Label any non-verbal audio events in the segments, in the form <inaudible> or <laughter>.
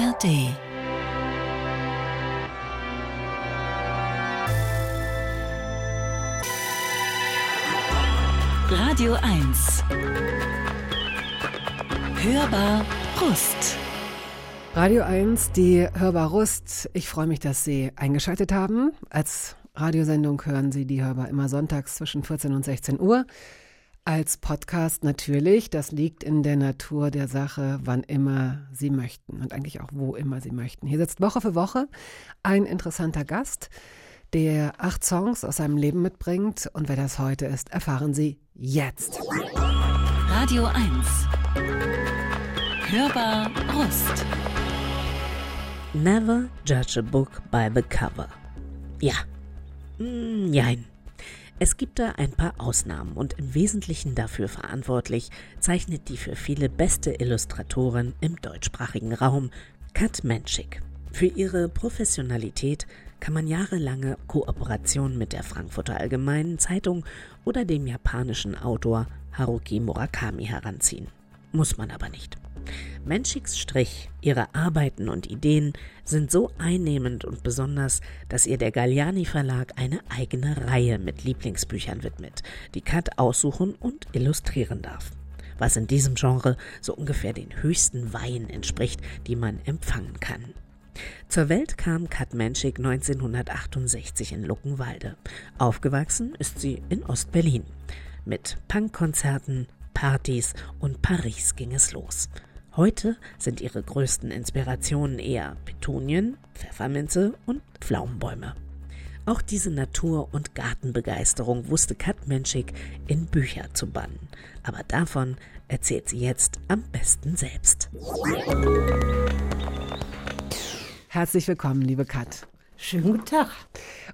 ARD Radio 1 Hörbar Rust Radio 1, die Hörbar Rust. Ich freue mich, dass Sie eingeschaltet haben. Als Radiosendung hören Sie die Hörbar immer sonntags zwischen 14 und 16 Uhr. Als Podcast natürlich, das liegt in der Natur der Sache, wann immer Sie möchten und eigentlich auch wo immer Sie möchten. Hier sitzt Woche für Woche ein interessanter Gast, der acht Songs aus seinem Leben mitbringt und wer das heute ist, erfahren Sie jetzt. Radio 1 Hörbar Rust Never judge a book by the cover. Ja. Mm, nein. Es gibt da ein paar Ausnahmen und im Wesentlichen dafür verantwortlich zeichnet die für viele beste Illustratorin im deutschsprachigen Raum, Kat Menschik. Für ihre Professionalität kann man jahrelange Kooperation mit der Frankfurter Allgemeinen Zeitung oder dem japanischen Autor Haruki Murakami heranziehen. Muss man aber nicht. Menschiks Strich, ihre Arbeiten und Ideen sind so einnehmend und besonders, dass ihr der Galliani Verlag eine eigene Reihe mit Lieblingsbüchern widmet, die Kat aussuchen und illustrieren darf. Was in diesem Genre so ungefähr den höchsten Weihen entspricht, die man empfangen kann. Zur Welt kam Kat Menschik 1968 in Luckenwalde. Aufgewachsen ist sie in Ostberlin. Mit Punkkonzerten, Partys und Paris ging es los. Heute sind ihre größten Inspirationen eher Petunien, Pfefferminze und Pflaumenbäume. Auch diese Natur- und Gartenbegeisterung wusste Kat Menschik in Bücher zu bannen. Aber davon erzählt sie jetzt am besten selbst. Herzlich willkommen, liebe Kat. Schönen guten Tag.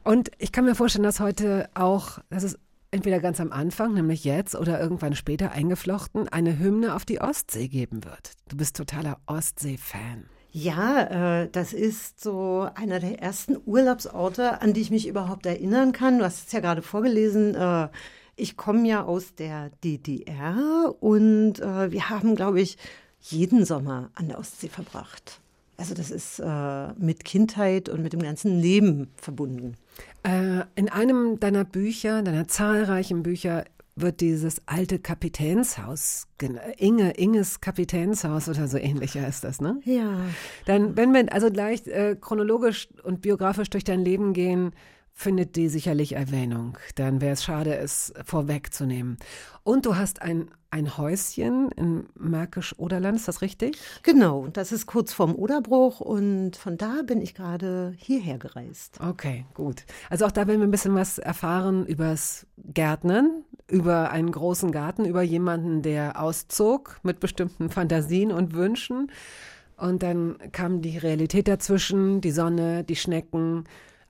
Und ich kann mir vorstellen, dass heute auch, dass es entweder ganz am Anfang, nämlich jetzt, oder irgendwann später eingeflochten, eine Hymne auf die Ostsee geben wird. Du bist totaler Ostsee-Fan. Ja, äh, das ist so einer der ersten Urlaubsorte, an die ich mich überhaupt erinnern kann. Du hast es ja gerade vorgelesen. Äh, ich komme ja aus der DDR und äh, wir haben, glaube ich, jeden Sommer an der Ostsee verbracht. Also das ist äh, mit Kindheit und mit dem ganzen Leben verbunden. Äh, in einem deiner Bücher, deiner zahlreichen Bücher, wird dieses alte Kapitänshaus, Inge, Inges Kapitänshaus oder so ähnlich heißt das, ne? Ja. Dann, wenn wir also gleich äh, chronologisch und biografisch durch dein Leben gehen, findet die sicherlich Erwähnung. Dann wäre es schade, es vorwegzunehmen. Und du hast ein, ein Häuschen in Märkisch-Oderland, ist das richtig? Genau, das ist kurz vorm Oderbruch und von da bin ich gerade hierher gereist. Okay, gut. Also auch da werden wir ein bisschen was erfahren übers Gärtnern, über einen großen Garten, über jemanden, der auszog mit bestimmten Fantasien und Wünschen. Und dann kam die Realität dazwischen, die Sonne, die Schnecken,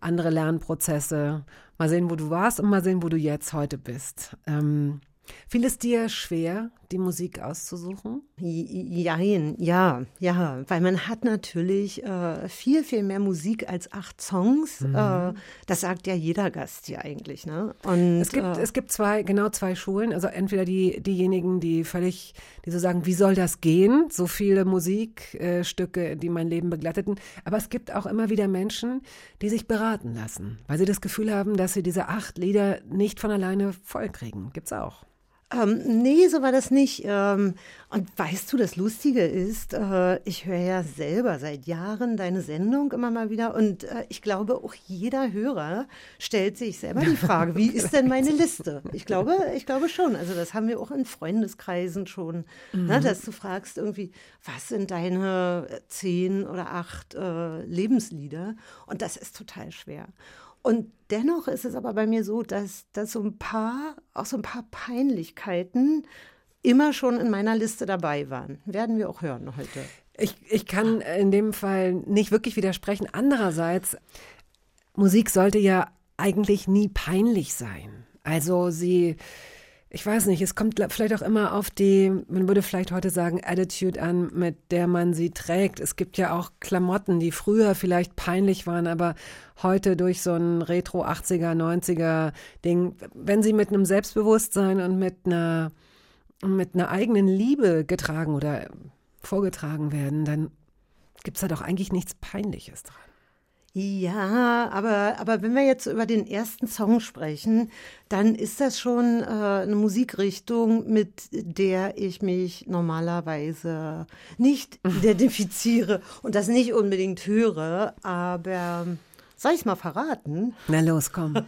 andere Lernprozesse. Mal sehen, wo du warst und mal sehen, wo du jetzt heute bist. Ähm, Fiel es dir schwer, die Musik auszusuchen? Jein, ja, ja, weil man hat natürlich äh, viel, viel mehr Musik als acht Songs. Mhm. Äh, das sagt ja jeder Gast hier eigentlich. Ne? Und, es, gibt, äh, es gibt zwei, genau zwei Schulen. Also entweder die, diejenigen, die völlig, die so sagen, wie soll das gehen? So viele Musikstücke, die mein Leben begleiteten. Aber es gibt auch immer wieder Menschen, die sich beraten lassen, weil sie das Gefühl haben, dass sie diese acht Lieder nicht von alleine vollkriegen. Gibt's auch. Ähm, nee, so war das nicht. Ähm, und weißt du, das Lustige ist, äh, ich höre ja selber seit Jahren deine Sendung immer mal wieder und äh, ich glaube, auch jeder Hörer stellt sich selber die Frage, wie ist denn meine Liste? Ich glaube, ich glaube schon. Also das haben wir auch in Freundeskreisen schon, ne, mhm. ne, dass du fragst irgendwie, was sind deine zehn oder acht äh, Lebenslieder? Und das ist total schwer. Und dennoch ist es aber bei mir so, dass, dass so ein paar, auch so ein paar Peinlichkeiten immer schon in meiner Liste dabei waren. Werden wir auch hören heute. Ich, ich kann in dem Fall nicht wirklich widersprechen. Andererseits, Musik sollte ja eigentlich nie peinlich sein. Also sie ich weiß nicht, es kommt vielleicht auch immer auf die, man würde vielleicht heute sagen, Attitude an, mit der man sie trägt. Es gibt ja auch Klamotten, die früher vielleicht peinlich waren, aber heute durch so ein Retro 80er, 90er Ding, wenn sie mit einem Selbstbewusstsein und mit einer, mit einer eigenen Liebe getragen oder vorgetragen werden, dann gibt es da doch eigentlich nichts Peinliches dran. Ja, aber, aber wenn wir jetzt über den ersten Song sprechen, dann ist das schon äh, eine Musikrichtung, mit der ich mich normalerweise nicht <laughs> identifiziere und das nicht unbedingt höre, aber soll ich es mal verraten? Na los, komm. <laughs>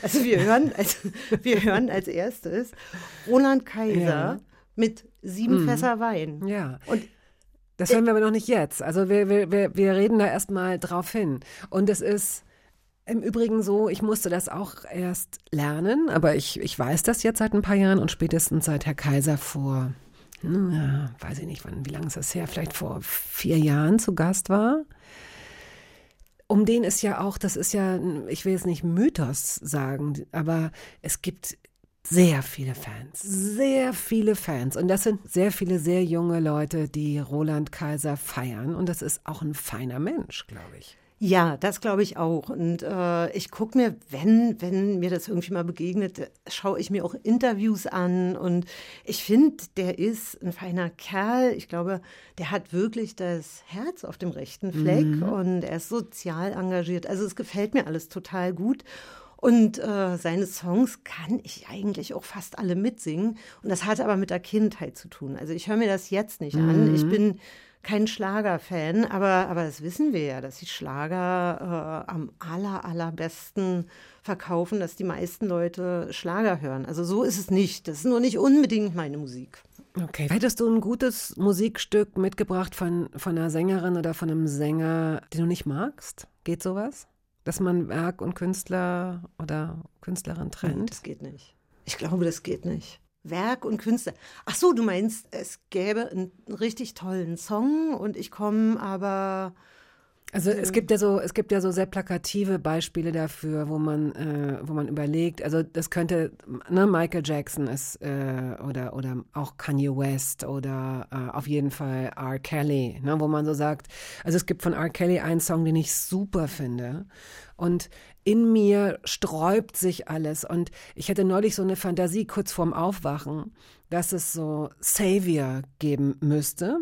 also wir hören als, wir hören als erstes Roland Kaiser ja. mit sieben mhm. Fässer Wein. Ja. Und das hören wir aber noch nicht jetzt. Also wir, wir, wir reden da erstmal drauf hin. Und es ist im Übrigen so, ich musste das auch erst lernen, aber ich, ich weiß das jetzt seit ein paar Jahren und spätestens seit Herr Kaiser vor, ja, weiß ich nicht, wann, wie lange ist das her, vielleicht vor vier Jahren zu Gast war. Um den ist ja auch, das ist ja, ich will jetzt nicht Mythos sagen, aber es gibt sehr viele Fans, sehr viele Fans. Und das sind sehr viele sehr junge Leute, die Roland Kaiser feiern. Und das ist auch ein feiner Mensch, glaube ich. Ja, das glaube ich auch. Und äh, ich gucke mir, wenn, wenn mir das irgendwie mal begegnet, schaue ich mir auch Interviews an. Und ich finde, der ist ein feiner Kerl. Ich glaube, der hat wirklich das Herz auf dem rechten Fleck mhm. und er ist sozial engagiert. Also es gefällt mir alles total gut. Und äh, seine Songs kann ich eigentlich auch fast alle mitsingen. Und das hat aber mit der Kindheit zu tun. Also ich höre mir das jetzt nicht mhm. an. Ich bin kein Schlagerfan, aber, aber das wissen wir ja, dass die Schlager äh, am aller, allerbesten verkaufen, dass die meisten Leute Schlager hören. Also so ist es nicht. Das ist nur nicht unbedingt meine Musik. Okay. Hättest du ein gutes Musikstück mitgebracht von, von einer Sängerin oder von einem Sänger, den du nicht magst? Geht sowas? Dass man Werk und Künstler oder Künstlerin trennt? Nein, das geht nicht. Ich glaube, das geht nicht. Werk und Künstler. Ach so, du meinst, es gäbe einen richtig tollen Song und ich komme aber also es gibt ja so, es gibt ja so sehr plakative Beispiele dafür, wo man, äh, wo man überlegt, also das könnte, ne, Michael Jackson ist äh, oder oder auch Kanye West oder äh, auf jeden Fall R. Kelly, ne, wo man so sagt, also es gibt von R. Kelly einen Song, den ich super finde und in mir sträubt sich alles und ich hatte neulich so eine Fantasie kurz vorm Aufwachen, dass es so Savior geben müsste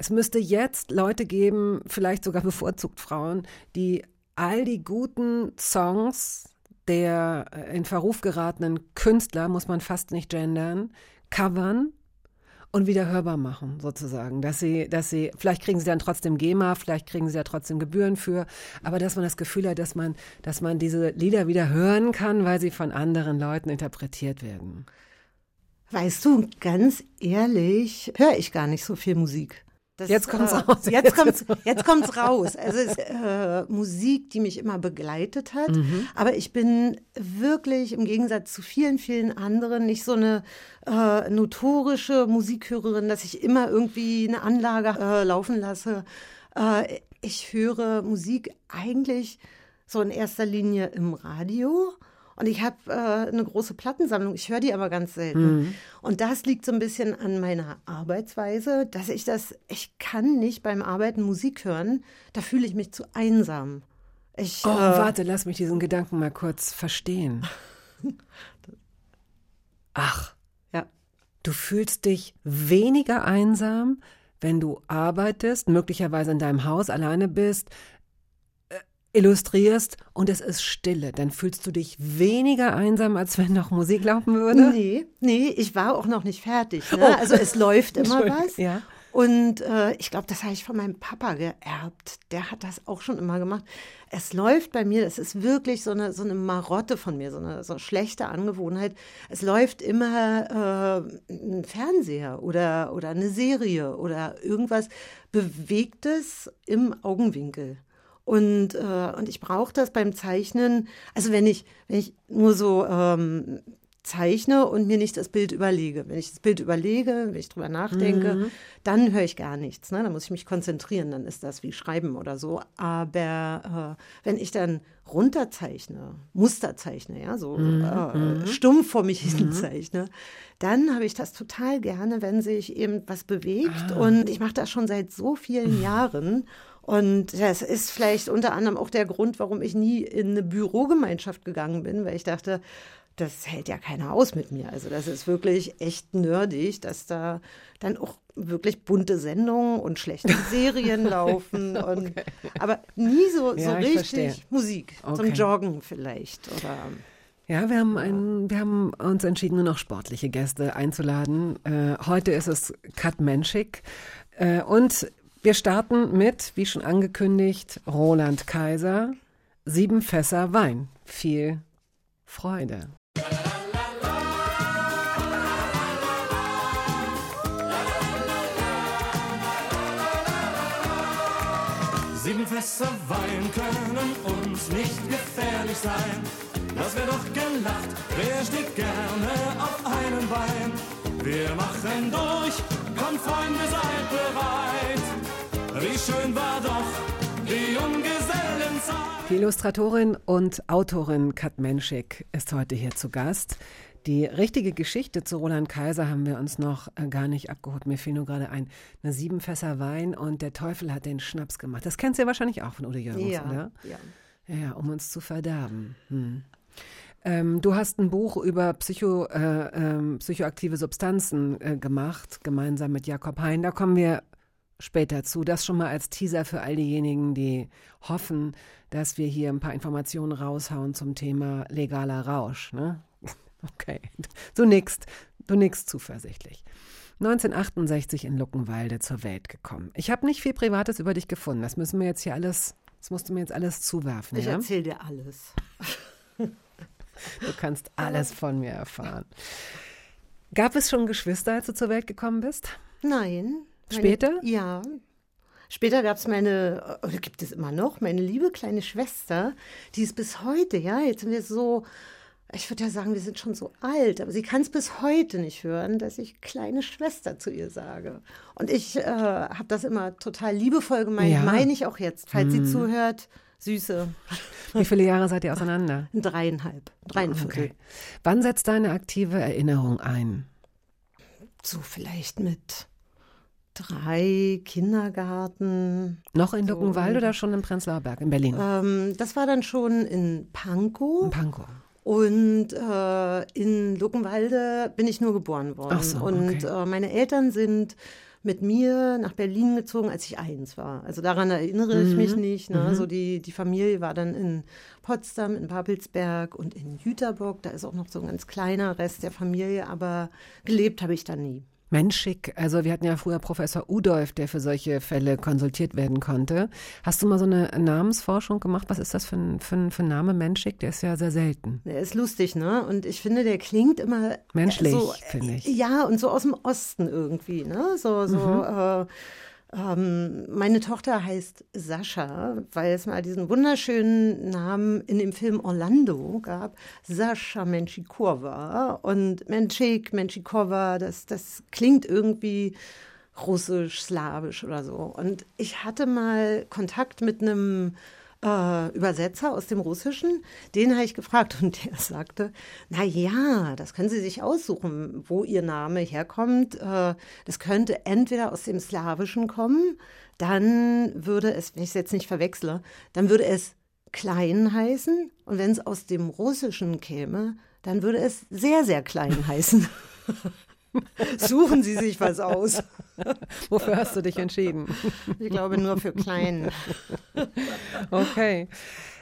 es müsste jetzt Leute geben, vielleicht sogar bevorzugt Frauen, die all die guten Songs der äh, in Verruf geratenen Künstler, muss man fast nicht gendern, covern und wieder hörbar machen, sozusagen. Dass sie, dass sie, vielleicht kriegen sie dann trotzdem GEMA, vielleicht kriegen sie ja trotzdem Gebühren für, aber dass man das Gefühl hat, dass man, dass man diese Lieder wieder hören kann, weil sie von anderen Leuten interpretiert werden. Weißt du, ganz ehrlich, höre ich gar nicht so viel Musik. Das, jetzt kommt's äh, raus. Jetzt kommt's, jetzt kommt's raus. Also es ist äh, Musik, die mich immer begleitet hat. Mhm. Aber ich bin wirklich im Gegensatz zu vielen, vielen anderen nicht so eine äh, notorische Musikhörerin, dass ich immer irgendwie eine Anlage äh, laufen lasse. Äh, ich höre Musik eigentlich so in erster Linie im Radio. Und ich habe äh, eine große Plattensammlung, ich höre die aber ganz selten. Mhm. Und das liegt so ein bisschen an meiner Arbeitsweise, dass ich das, ich kann nicht beim Arbeiten Musik hören, da fühle ich mich zu einsam. Ich, oh, äh, warte, lass mich diesen Gedanken mal kurz verstehen. <laughs> Ach, ja. Du fühlst dich weniger einsam, wenn du arbeitest, möglicherweise in deinem Haus alleine bist, illustrierst und es ist Stille, dann fühlst du dich weniger einsam, als wenn noch Musik laufen würde? Nee, nee, ich war auch noch nicht fertig. Ne? Oh. Also es läuft <laughs> immer was. Ja. Und äh, ich glaube, das habe ich von meinem Papa geerbt. Der hat das auch schon immer gemacht. Es läuft bei mir, das ist wirklich so eine, so eine Marotte von mir, so eine, so eine schlechte Angewohnheit. Es läuft immer äh, ein Fernseher oder, oder eine Serie oder irgendwas Bewegtes im Augenwinkel. Und, äh, und ich brauche das beim Zeichnen. Also wenn ich, wenn ich nur so ähm, zeichne und mir nicht das Bild überlege. Wenn ich das Bild überlege, wenn ich drüber nachdenke, mhm. dann höre ich gar nichts. Ne? Dann muss ich mich konzentrieren, dann ist das wie Schreiben oder so. Aber äh, wenn ich dann runterzeichne, Muster zeichne, ja, so mhm. äh, mhm. stumpf vor mich hin mhm. zeichne, dann habe ich das total gerne, wenn sich eben was bewegt. Ah. Und ich mache das schon seit so vielen <laughs> Jahren. Und das ist vielleicht unter anderem auch der Grund, warum ich nie in eine Bürogemeinschaft gegangen bin, weil ich dachte, das hält ja keiner aus mit mir. Also das ist wirklich echt nerdig, dass da dann auch wirklich bunte Sendungen und schlechte <laughs> Serien laufen. <laughs> okay. und, aber nie so, ja, so richtig Musik. Okay. Zum Joggen vielleicht. Oder ja, wir haben, ein, wir haben uns entschieden, nur noch sportliche Gäste einzuladen. Äh, heute ist es Kat Menschik. Äh, und wir starten mit, wie schon angekündigt, Roland Kaiser. Sieben Fässer Wein. Viel Freude. Sieben Fässer Wein können uns nicht gefährlich sein. Das wär doch gelacht, wer steht gerne auf einem Bein? Wir machen durch, komm Freunde, seid bereit. Wie schön war doch die Junggesellenzeit. Die Illustratorin und Autorin Kat Menschik ist heute hier zu Gast. Die richtige Geschichte zu Roland Kaiser haben wir uns noch äh, gar nicht abgeholt. Mir fiel nur gerade ein, eine sieben Fässer Wein und der Teufel hat den Schnaps gemacht. Das kennst du ja wahrscheinlich auch von Udo Jürgens, ja, oder? Ja. Ja, um uns zu verderben. Hm. Ähm, du hast ein Buch über Psycho, äh, äh, psychoaktive Substanzen äh, gemacht, gemeinsam mit Jakob Hein. Da kommen wir später zu. Das schon mal als Teaser für all diejenigen, die hoffen, dass wir hier ein paar Informationen raushauen zum Thema legaler Rausch. Ne? <laughs> Okay, du du nickst zuversichtlich. 1968 in Luckenwalde zur Welt gekommen. Ich habe nicht viel Privates über dich gefunden. Das müssen wir jetzt hier alles, das musst du mir jetzt alles zuwerfen. Ich ja? erzähle dir alles. Du kannst alles von mir erfahren. Gab es schon Geschwister, als du zur Welt gekommen bist? Nein. Später? Meine, ja. Später gab es meine, oder gibt es immer noch, meine liebe kleine Schwester, die ist bis heute, ja, jetzt sind wir so ich würde ja sagen, wir sind schon so alt, aber sie kann es bis heute nicht hören, dass ich kleine Schwester zu ihr sage. Und ich äh, habe das immer total liebevoll gemeint, ja. meine ich auch jetzt, falls hm. sie zuhört. Süße. Wie viele Jahre seid ihr auseinander? <laughs> Dreieinhalb, dreieinviertel. Okay. Wann setzt deine aktive Erinnerung ein? So vielleicht mit drei Kindergarten. Noch in Luckenwald so. oder schon in Prenzlauer Berg in Berlin? Ähm, das war dann schon in Pankow. In Pankow. Und äh, in Luckenwalde bin ich nur geboren worden. Ach so, und okay. äh, meine Eltern sind mit mir nach Berlin gezogen, als ich eins war. Also daran erinnere ich mhm. mich nicht. Ne? Mhm. So die, die Familie war dann in Potsdam, in Babelsberg und in Jüterbock. Da ist auch noch so ein ganz kleiner Rest der Familie, aber gelebt habe ich da nie. Menschig, also wir hatten ja früher Professor Udolf, der für solche Fälle konsultiert werden konnte. Hast du mal so eine Namensforschung gemacht? Was ist das für ein, für ein, für ein Name Menschig? Der ist ja sehr selten. Der ist lustig, ne? Und ich finde, der klingt immer menschlich, so, finde ich. Ja, und so aus dem Osten irgendwie, ne? So, so. Mhm. Äh, ähm, meine Tochter heißt Sascha, weil es mal diesen wunderschönen Namen in dem Film Orlando gab. Sascha Menschikova. Und Menschik, Menschikova, das, das klingt irgendwie russisch, slawisch oder so. Und ich hatte mal Kontakt mit einem äh, Übersetzer aus dem Russischen. Den habe ich gefragt und der <laughs> sagte, na ja, das können Sie sich aussuchen, wo Ihr Name herkommt. Äh, das könnte entweder aus dem Slawischen kommen, dann würde es, wenn ich es jetzt nicht verwechsle, dann würde es klein heißen und wenn es aus dem Russischen käme, dann würde es sehr, sehr klein heißen. <laughs> <laughs> <laughs> Suchen Sie sich was aus. <laughs> Wofür hast du dich entschieden? Ich glaube nur für klein. <laughs> Okay.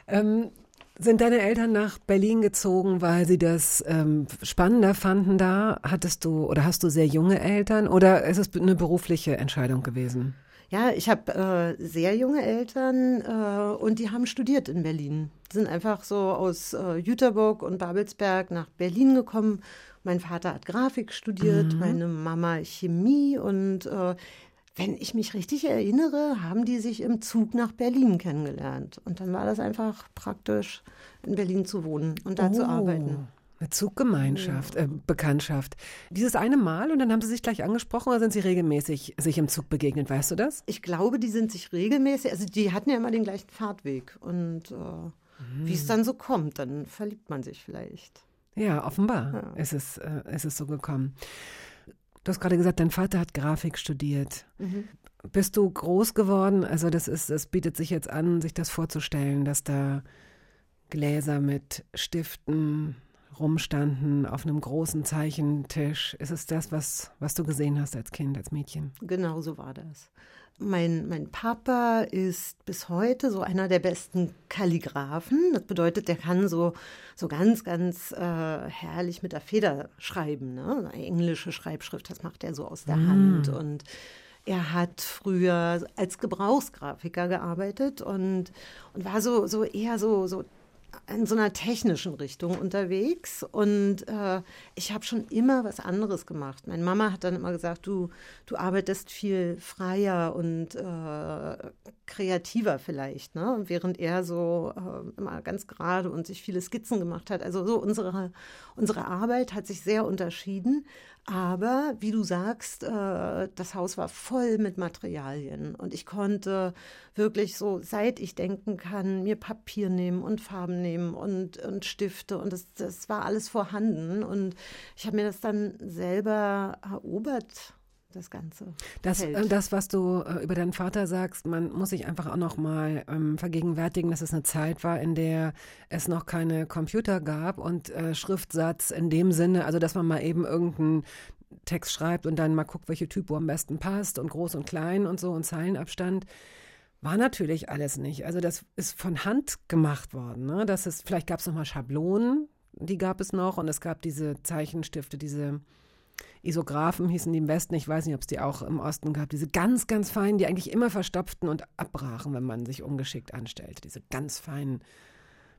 Ähm, sind deine Eltern nach Berlin gezogen, weil sie das ähm, spannender fanden da? Hattest du oder hast du sehr junge Eltern oder ist es eine berufliche Entscheidung gewesen? Ja, ich habe äh, sehr junge Eltern äh, und die haben studiert in Berlin. Die sind einfach so aus äh, Jüterburg und Babelsberg nach Berlin gekommen mein Vater hat Grafik studiert, mhm. meine Mama Chemie und äh, wenn ich mich richtig erinnere, haben die sich im Zug nach Berlin kennengelernt. Und dann war das einfach praktisch, in Berlin zu wohnen und da oh. zu arbeiten. Eine Zuggemeinschaft, ja. äh, Bekanntschaft. Dieses eine Mal und dann haben Sie sich gleich angesprochen oder sind Sie regelmäßig sich im Zug begegnet? Weißt du das? Ich glaube, die sind sich regelmäßig, also die hatten ja immer den gleichen Fahrtweg. Und äh, mhm. wie es dann so kommt, dann verliebt man sich vielleicht. Ja, offenbar ja. Ist, es, äh, ist es so gekommen. Du hast gerade gesagt, dein Vater hat Grafik studiert. Mhm. Bist du groß geworden? Also das ist, das bietet sich jetzt an, sich das vorzustellen, dass da Gläser mit Stiften, rumstanden auf einem großen Zeichentisch. Ist es das, was, was du gesehen hast als Kind, als Mädchen? Genau so war das. Mein, mein Papa ist bis heute so einer der besten Kalligraphen. Das bedeutet, der kann so, so ganz, ganz äh, herrlich mit der Feder schreiben. Ne? Eine englische Schreibschrift, das macht er so aus der mm. Hand. Und er hat früher als Gebrauchsgrafiker gearbeitet und, und war so, so eher so, so in so einer technischen Richtung unterwegs und äh, ich habe schon immer was anderes gemacht. Meine Mama hat dann immer gesagt, du, du arbeitest viel freier und äh, kreativer vielleicht, ne? während er so äh, immer ganz gerade und sich viele Skizzen gemacht hat. Also so unsere, unsere Arbeit hat sich sehr unterschieden, aber wie du sagst, äh, das Haus war voll mit Materialien und ich konnte wirklich so, seit ich denken kann, mir Papier nehmen und Farben nehmen und, und Stifte und das, das war alles vorhanden und ich habe mir das dann selber erobert das Ganze. Das, äh, das, was du äh, über deinen Vater sagst, man muss sich einfach auch noch mal ähm, vergegenwärtigen, dass es eine Zeit war, in der es noch keine Computer gab und äh, Schriftsatz in dem Sinne, also dass man mal eben irgendeinen Text schreibt und dann mal guckt, welche Typo am besten passt und groß und klein und so und Zeilenabstand. War natürlich alles nicht. Also das ist von Hand gemacht worden. Ne? Das ist, vielleicht gab es noch mal Schablonen, die gab es noch und es gab diese Zeichenstifte, diese Isographen hießen die im Westen, ich weiß nicht, ob es die auch im Osten gab, diese ganz, ganz feinen, die eigentlich immer verstopften und abbrachen, wenn man sich ungeschickt anstellte. Diese ganz feinen,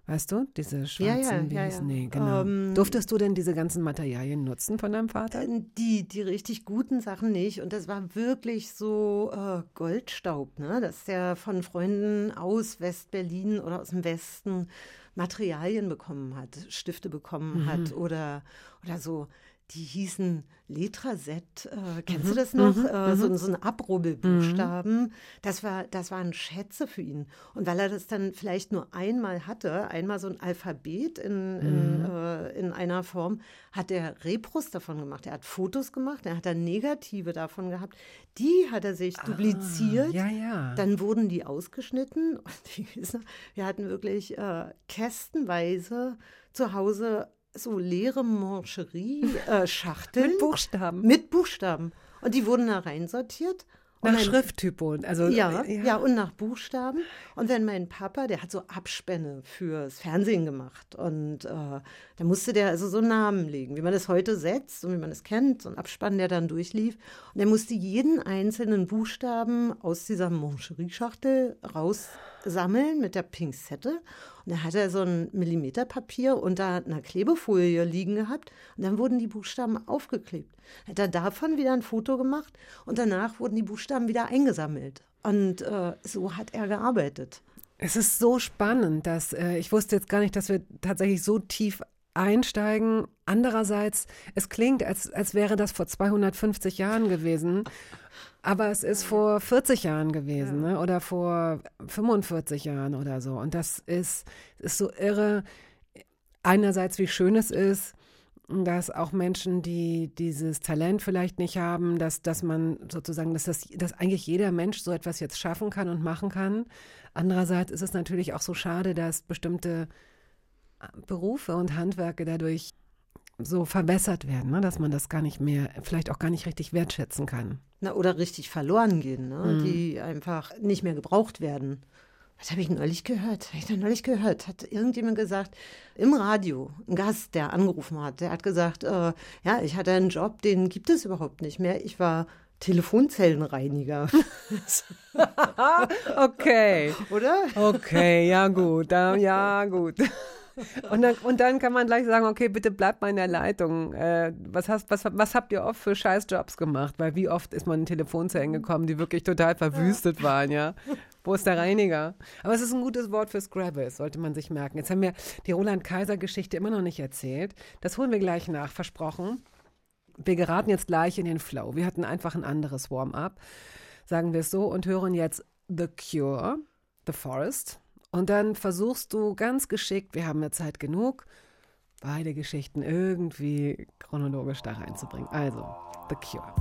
weißt du, diese schwarzen, ja, ja, wie ja, nee, genau. Ähm, Durftest du denn diese ganzen Materialien nutzen von deinem Vater? Die, die richtig guten Sachen nicht. Und das war wirklich so äh, Goldstaub, ne? dass der von Freunden aus West-Berlin oder aus dem Westen Materialien bekommen hat, Stifte bekommen mhm. hat oder, oder so die hießen Letraset, äh, kennst mhm. du das noch? Mhm. Äh, so, mhm. so ein Abrubbelbuchstaben. Mhm. Das, war, das waren Schätze für ihn. Und weil er das dann vielleicht nur einmal hatte, einmal so ein Alphabet in, in, mhm. äh, in einer Form, hat er Repros davon gemacht. Er hat Fotos gemacht, er hat dann Negative davon gehabt. Die hat er sich ah, dupliziert. Ja, ja. Dann wurden die ausgeschnitten. <laughs> Und die, wir hatten wirklich äh, kästenweise zu Hause so leere Mancherie-Schachteln. <laughs> mit Buchstaben. Mit Buchstaben. Und die wurden da reinsortiert. Nach mein, Schrifttypo. Also, ja, ja, ja. und nach Buchstaben. Und wenn mein Papa, der hat so Abspänne fürs Fernsehen gemacht. Und äh, da musste der also so Namen legen, wie man das heute setzt und wie man es kennt. So ein Abspann, der dann durchlief. Und er musste jeden einzelnen Buchstaben aus dieser Mancherie-Schachtel raussammeln mit der Pinzette. Und dann hat er so ein Millimeterpapier unter einer Klebefolie liegen gehabt und dann wurden die Buchstaben aufgeklebt. Hat er davon wieder ein Foto gemacht und danach wurden die Buchstaben wieder eingesammelt. Und äh, so hat er gearbeitet. Es ist so spannend, dass äh, ich wusste jetzt gar nicht, dass wir tatsächlich so tief einsteigen. Andererseits, es klingt, als, als wäre das vor 250 Jahren gewesen. Aber es ist vor 40 Jahren gewesen, ja. ne? oder vor 45 Jahren oder so. Und das ist, ist so irre. Einerseits, wie schön es ist, dass auch Menschen, die dieses Talent vielleicht nicht haben, dass, dass man sozusagen, dass, das, dass eigentlich jeder Mensch so etwas jetzt schaffen kann und machen kann. Andererseits ist es natürlich auch so schade, dass bestimmte Berufe und Handwerke dadurch so verbessert werden, ne? dass man das gar nicht mehr, vielleicht auch gar nicht richtig wertschätzen kann. Na, oder richtig verloren gehen, ne? Mhm. die einfach nicht mehr gebraucht werden. Was habe ich neulich gehört? Habe ich neulich gehört? Hat irgendjemand gesagt, im Radio, ein Gast, der angerufen hat, der hat gesagt, äh, ja, ich hatte einen Job, den gibt es überhaupt nicht mehr. Ich war Telefonzellenreiniger. <laughs> okay. Oder? Okay, ja gut, ja gut. Und dann, und dann kann man gleich sagen, okay, bitte bleibt mal in der Leitung. Äh, was, hast, was, was habt ihr oft für Scheißjobs gemacht? Weil wie oft ist man in Telefonzellen gekommen, die wirklich total verwüstet waren, ja? Wo ist der Reiniger? Aber es ist ein gutes Wort für Scrabble, sollte man sich merken. Jetzt haben wir die Roland-Kaiser-Geschichte immer noch nicht erzählt. Das holen wir gleich nach, versprochen. Wir geraten jetzt gleich in den Flow. Wir hatten einfach ein anderes Warm-up, sagen wir es so, und hören jetzt The Cure, The Forest. Und dann versuchst du ganz geschickt, wir haben ja Zeit genug, beide Geschichten irgendwie chronologisch da reinzubringen. Also, The Cure.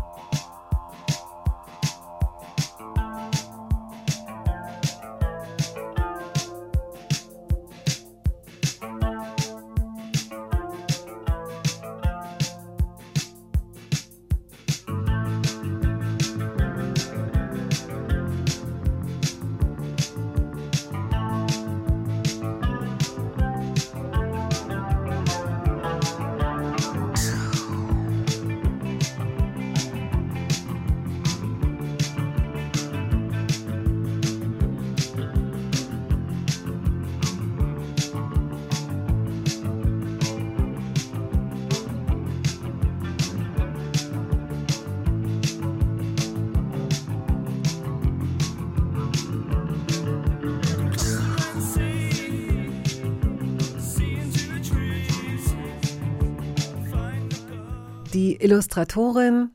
Illustratorin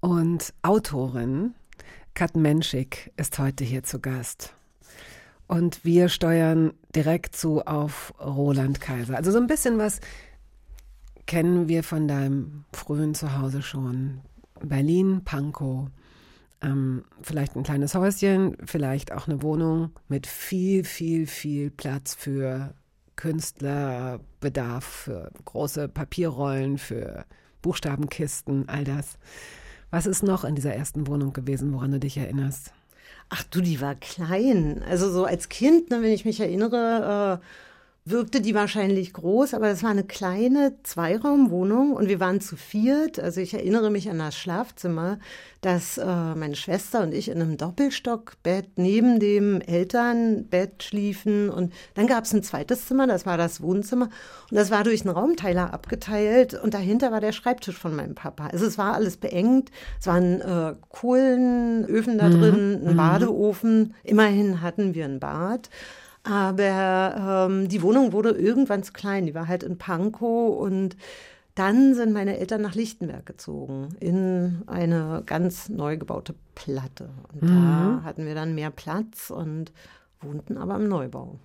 und Autorin Kat Menschik ist heute hier zu Gast. Und wir steuern direkt zu auf Roland Kaiser. Also so ein bisschen was kennen wir von deinem frühen Zuhause schon. Berlin, Pankow, ähm, vielleicht ein kleines Häuschen, vielleicht auch eine Wohnung mit viel, viel, viel Platz für Künstlerbedarf, für große Papierrollen, für Buchstabenkisten, all das. Was ist noch in dieser ersten Wohnung gewesen, woran du dich erinnerst? Ach du, die war klein. Also so als Kind, ne, wenn ich mich erinnere, äh, wirkte die wahrscheinlich groß, aber das war eine kleine Zweiraumwohnung und wir waren zu viert. Also ich erinnere mich an das Schlafzimmer, dass äh, meine Schwester und ich in einem Doppelstockbett neben dem Elternbett schliefen und dann gab es ein zweites Zimmer, das war das Wohnzimmer und das war durch einen Raumteiler abgeteilt und dahinter war der Schreibtisch von meinem Papa. Also es war alles beengt, es waren äh, Kohlenöfen da mhm. drin, ein mhm. Badeofen, immerhin hatten wir ein Bad. Aber ähm, die Wohnung wurde irgendwann zu klein. Die war halt in Pankow und dann sind meine Eltern nach Lichtenberg gezogen in eine ganz neu gebaute Platte. Und mhm. da hatten wir dann mehr Platz und wohnten aber im Neubau.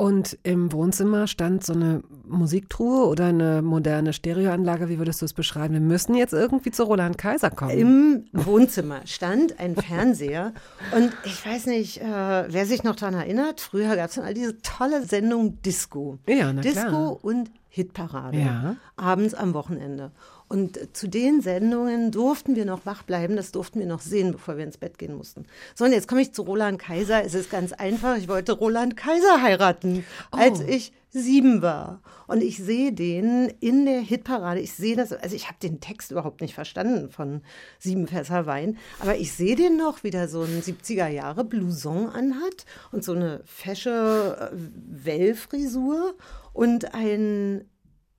Und im Wohnzimmer stand so eine Musiktruhe oder eine moderne Stereoanlage. Wie würdest du es beschreiben? Wir müssen jetzt irgendwie zu Roland Kaiser kommen. Im Wohnzimmer stand ein Fernseher. und ich weiß nicht, äh, wer sich noch daran erinnert. Früher gab es dann all diese tolle Sendung Disco. Ja, na Disco klar. und Hitparade. Ja. Abends am Wochenende. Und zu den Sendungen durften wir noch wach bleiben, das durften wir noch sehen, bevor wir ins Bett gehen mussten. So, und jetzt komme ich zu Roland Kaiser. Es ist ganz einfach, ich wollte Roland Kaiser heiraten, oh. als ich sieben war. Und ich sehe den in der Hitparade. Ich sehe das, also ich habe den Text überhaupt nicht verstanden von Sieben Fässer Wein, aber ich sehe den noch, wie der so einen 70er Jahre Blouson anhat und so eine fesche äh, Wellfrisur und ein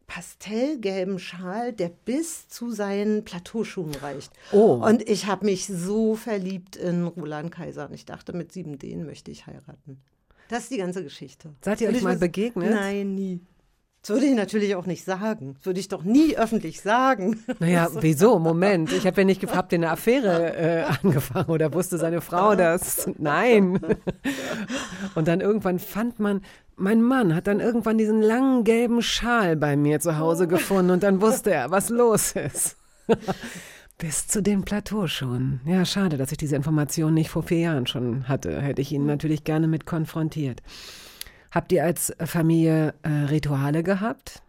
pastellgelben Schal, der bis zu seinen Plateauschuhen reicht. Oh. Und ich habe mich so verliebt in Roland Kaiser und ich dachte, mit sieben den möchte ich heiraten. Das ist die ganze Geschichte. Seid ihr euch mal was? begegnet? Nein, nie. Das würde ich natürlich auch nicht sagen. Das würde ich doch nie öffentlich sagen. Naja, <laughs> wieso? Moment. Ich habe ja nicht gefragt, eine Affäre äh, angefangen oder wusste seine Frau das? Nein. Und dann irgendwann fand man, mein Mann hat dann irgendwann diesen langen gelben Schal bei mir zu Hause gefunden und dann wusste er, was los ist. <laughs> Bis zu dem Plateau schon. Ja, schade, dass ich diese Information nicht vor vier Jahren schon hatte. Hätte ich ihn natürlich gerne mit konfrontiert. Habt ihr als Familie äh, Rituale gehabt?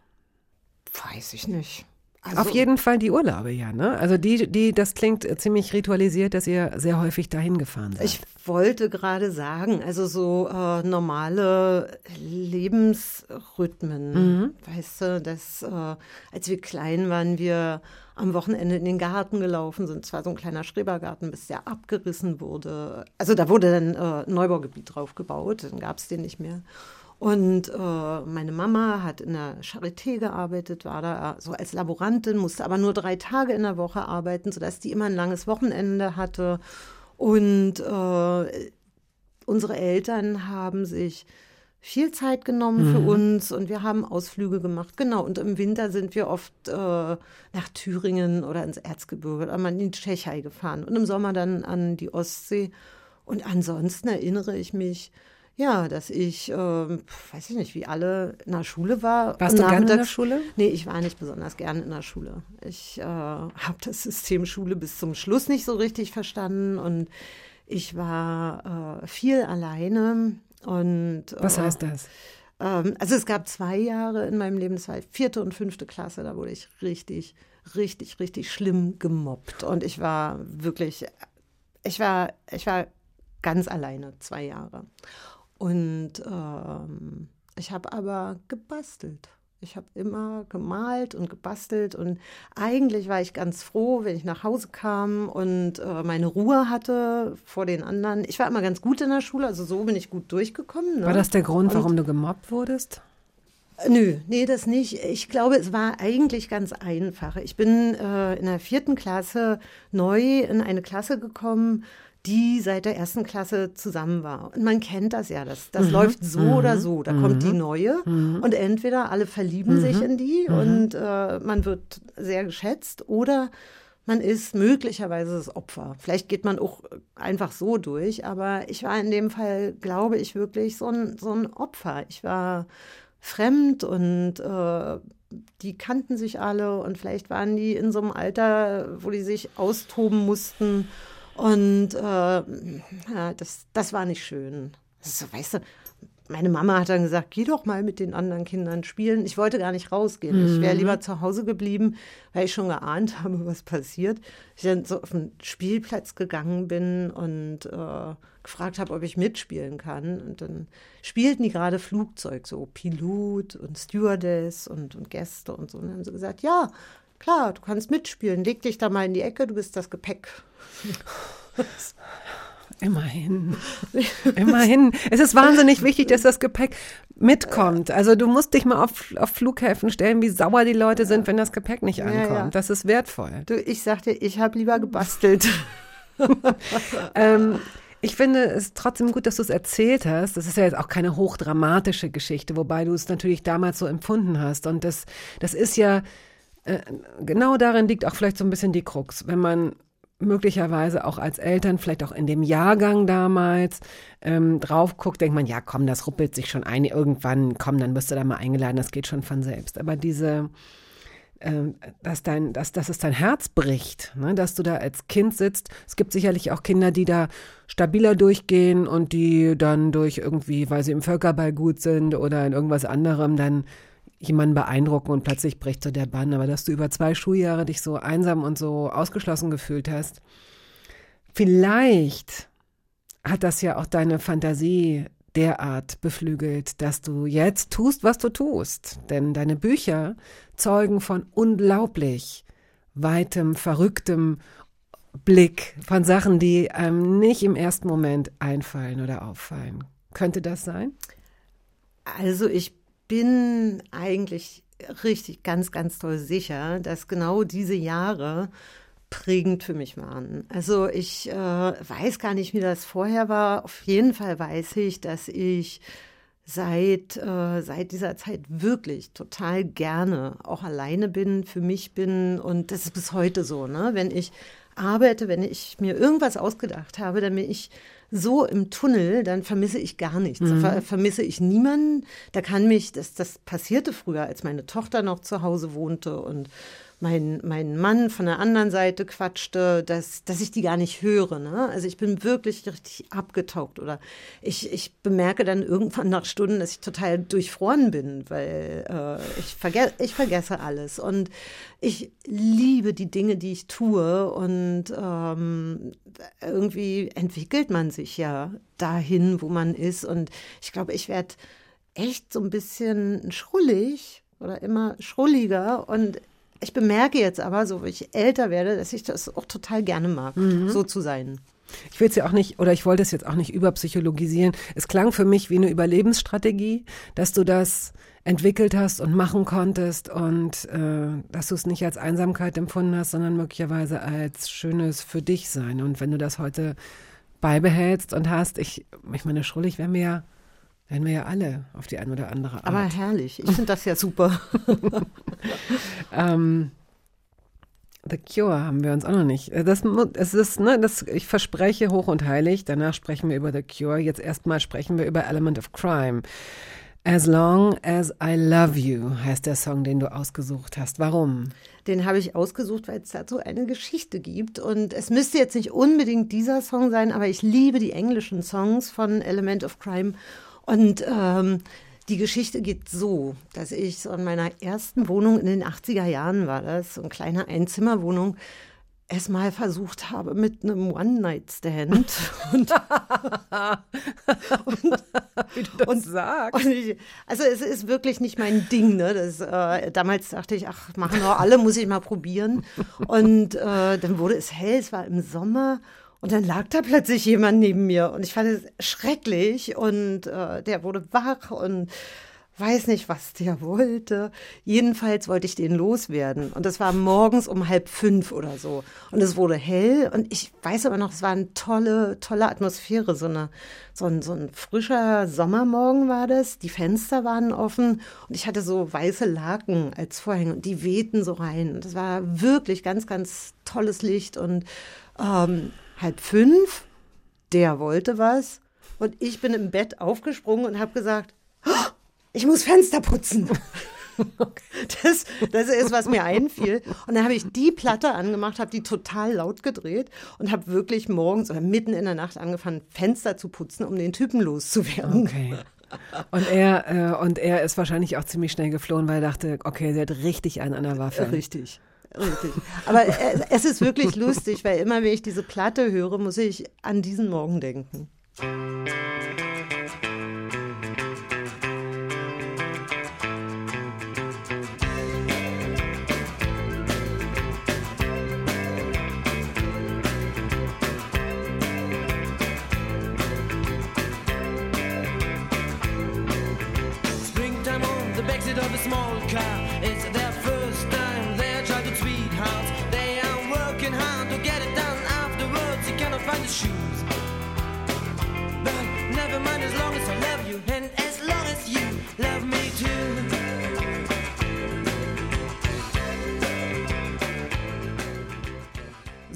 Weiß ich nicht. Also, Auf jeden Fall die Urlaube, ja, ne? Also die, die, das klingt ziemlich ritualisiert, dass ihr sehr häufig dahin gefahren seid. Ich wollte gerade sagen, also so äh, normale Lebensrhythmen, mhm. weißt du, dass äh, als wir klein waren, wir am Wochenende in den Garten gelaufen sind. Es war so ein kleiner Schrebergarten, bis der abgerissen wurde. Also da wurde dann äh, Neubaugebiet drauf gebaut, dann gab es den nicht mehr. Und äh, meine Mama hat in der Charité gearbeitet, war da so als Laborantin, musste aber nur drei Tage in der Woche arbeiten, sodass die immer ein langes Wochenende hatte. Und äh, unsere Eltern haben sich viel Zeit genommen mhm. für uns und wir haben Ausflüge gemacht. Genau, und im Winter sind wir oft äh, nach Thüringen oder ins Erzgebirge oder mal in die Tschechei gefahren und im Sommer dann an die Ostsee. Und ansonsten erinnere ich mich, ja, dass ich, äh, weiß ich nicht, wie alle in der Schule war. Warst du gerne in der Schule? Nee, ich war nicht besonders gerne in der Schule. Ich äh, habe das System Schule bis zum Schluss nicht so richtig verstanden und ich war äh, viel alleine. Und, Was äh, heißt das? Ähm, also es gab zwei Jahre in meinem Leben, das war vierte und fünfte Klasse, da wurde ich richtig, richtig, richtig schlimm gemobbt. Und ich war wirklich, ich war, ich war ganz alleine zwei Jahre. Und ähm, ich habe aber gebastelt. Ich habe immer gemalt und gebastelt und eigentlich war ich ganz froh, wenn ich nach Hause kam und äh, meine Ruhe hatte vor den anderen. Ich war immer ganz gut in der Schule, also so bin ich gut durchgekommen. Ne? War das der Grund, und, warum du gemobbt wurdest? Nö, nee, das nicht. Ich glaube, es war eigentlich ganz einfach. Ich bin äh, in der vierten Klasse neu in eine Klasse gekommen, die seit der ersten Klasse zusammen war. Und man kennt das ja, das, das mhm. läuft so mhm. oder so. Da mhm. kommt die neue mhm. und entweder alle verlieben sich mhm. in die mhm. und äh, man wird sehr geschätzt oder man ist möglicherweise das Opfer. Vielleicht geht man auch einfach so durch, aber ich war in dem Fall, glaube ich, wirklich so ein, so ein Opfer. Ich war fremd und äh, die kannten sich alle und vielleicht waren die in so einem Alter, wo die sich austoben mussten. Und äh, ja, das, das war nicht schön. So, weißt du, meine Mama hat dann gesagt, geh doch mal mit den anderen Kindern spielen. Ich wollte gar nicht rausgehen. Mhm. Ich wäre lieber zu Hause geblieben, weil ich schon geahnt habe, <laughs> was passiert. Ich dann so auf den Spielplatz gegangen bin und äh, gefragt habe, ob ich mitspielen kann. Und dann spielten die gerade Flugzeug, so Pilot und Stewardess und, und Gäste und so. Und dann haben sie gesagt, ja, klar, du kannst mitspielen. Leg dich da mal in die Ecke, du bist das Gepäck. Immerhin. Immerhin. Es ist wahnsinnig wichtig, dass das Gepäck mitkommt. Also du musst dich mal auf, auf Flughäfen stellen, wie sauer die Leute sind, wenn das Gepäck nicht ankommt. Ja, ja. Das ist wertvoll. Du, ich sagte, ich habe lieber gebastelt. <laughs> ähm, ich finde es trotzdem gut, dass du es erzählt hast. Das ist ja jetzt auch keine hochdramatische Geschichte, wobei du es natürlich damals so empfunden hast. Und das, das ist ja, genau darin liegt auch vielleicht so ein bisschen die Krux. Wenn man möglicherweise auch als Eltern, vielleicht auch in dem Jahrgang damals, ähm, drauf guckt, denkt man, ja, komm, das ruppelt sich schon ein, irgendwann, komm, dann wirst du da mal eingeladen, das geht schon von selbst. Aber diese, ähm, dass, dein, dass, dass es dein Herz bricht, ne? dass du da als Kind sitzt. Es gibt sicherlich auch Kinder, die da stabiler durchgehen und die dann durch irgendwie, weil sie im Völkerball gut sind oder in irgendwas anderem, dann jemanden beeindrucken und plötzlich bricht so der Bann. Aber dass du über zwei Schuljahre dich so einsam und so ausgeschlossen gefühlt hast, vielleicht hat das ja auch deine Fantasie derart beflügelt, dass du jetzt tust, was du tust. Denn deine Bücher zeugen von unglaublich weitem, verrücktem Blick, von Sachen, die einem nicht im ersten Moment einfallen oder auffallen. Könnte das sein? Also ich bin eigentlich richtig ganz, ganz toll sicher, dass genau diese Jahre prägend für mich waren. Also ich äh, weiß gar nicht, wie das vorher war. Auf jeden Fall weiß ich, dass ich seit, äh, seit dieser Zeit wirklich total gerne auch alleine bin, für mich bin. Und das ist bis heute so. Ne? Wenn ich arbeite, wenn ich mir irgendwas ausgedacht habe, dann bin ich so im Tunnel, dann vermisse ich gar nichts. Mhm. Da vermisse ich niemanden. Da kann mich, das, das passierte früher, als meine Tochter noch zu Hause wohnte und mein, mein Mann von der anderen Seite quatschte, dass, dass ich die gar nicht höre. Ne? Also ich bin wirklich richtig abgetaucht oder ich, ich bemerke dann irgendwann nach Stunden, dass ich total durchfroren bin, weil äh, ich, verge ich vergesse alles und ich liebe die Dinge, die ich tue und ähm, irgendwie entwickelt man sich ja dahin, wo man ist und ich glaube, ich werde echt so ein bisschen schrullig oder immer schrulliger und ich bemerke jetzt aber, so wie ich älter werde, dass ich das auch total gerne mag, mhm. so zu sein. Ich will es ja auch nicht, oder ich wollte es jetzt auch nicht überpsychologisieren. Es klang für mich wie eine Überlebensstrategie, dass du das entwickelt hast und machen konntest und äh, dass du es nicht als Einsamkeit empfunden hast, sondern möglicherweise als schönes für dich sein. Und wenn du das heute beibehältst und hast, ich, ich meine, schrullig wäre mir ja werden wir ja alle auf die eine oder andere Art. Aber herrlich, ich finde das ja super. <laughs> ähm, The Cure haben wir uns auch noch nicht. Äh, das, es ist, ne, das, ich verspreche hoch und heilig, danach sprechen wir über The Cure. Jetzt erstmal sprechen wir über Element of Crime. As Long as I Love You heißt der Song, den du ausgesucht hast. Warum? Den habe ich ausgesucht, weil es dazu eine Geschichte gibt. Und es müsste jetzt nicht unbedingt dieser Song sein, aber ich liebe die englischen Songs von Element of Crime. Und ähm, die Geschichte geht so, dass ich so in meiner ersten Wohnung in den 80er Jahren war das, so eine kleine Einzimmerwohnung, es mal versucht habe mit einem One-Night-Stand. <laughs> und, und, <laughs> Wie du das und, sagst. Und ich, also es ist wirklich nicht mein Ding. Ne? Das, äh, damals dachte ich, ach, machen wir alle, muss ich mal probieren. Und äh, dann wurde es hell, es war im Sommer und dann lag da plötzlich jemand neben mir und ich fand es schrecklich und äh, der wurde wach und weiß nicht, was der wollte. Jedenfalls wollte ich den loswerden. Und das war morgens um halb fünf oder so. Und es wurde hell. Und ich weiß aber noch, es war eine tolle, tolle Atmosphäre. So, eine, so, ein, so ein frischer Sommermorgen war das. Die Fenster waren offen. Und ich hatte so weiße Laken als Vorhänge. Und die wehten so rein. Und das war wirklich ganz, ganz tolles Licht. Und ähm, halb fünf, der wollte was. Und ich bin im Bett aufgesprungen und habe gesagt, ich muss Fenster putzen. <laughs> Das, das ist, was mir einfiel. Und dann habe ich die Platte angemacht, habe die total laut gedreht und habe wirklich morgens oder mitten in der Nacht angefangen, Fenster zu putzen, um den Typen loszuwerden. Okay. Und er, äh, und er ist wahrscheinlich auch ziemlich schnell geflohen, weil er dachte, okay, sie hat richtig einen an der Waffe. Richtig. Richtig. Aber es ist wirklich lustig, weil immer, wenn ich diese Platte höre, muss ich an diesen Morgen denken.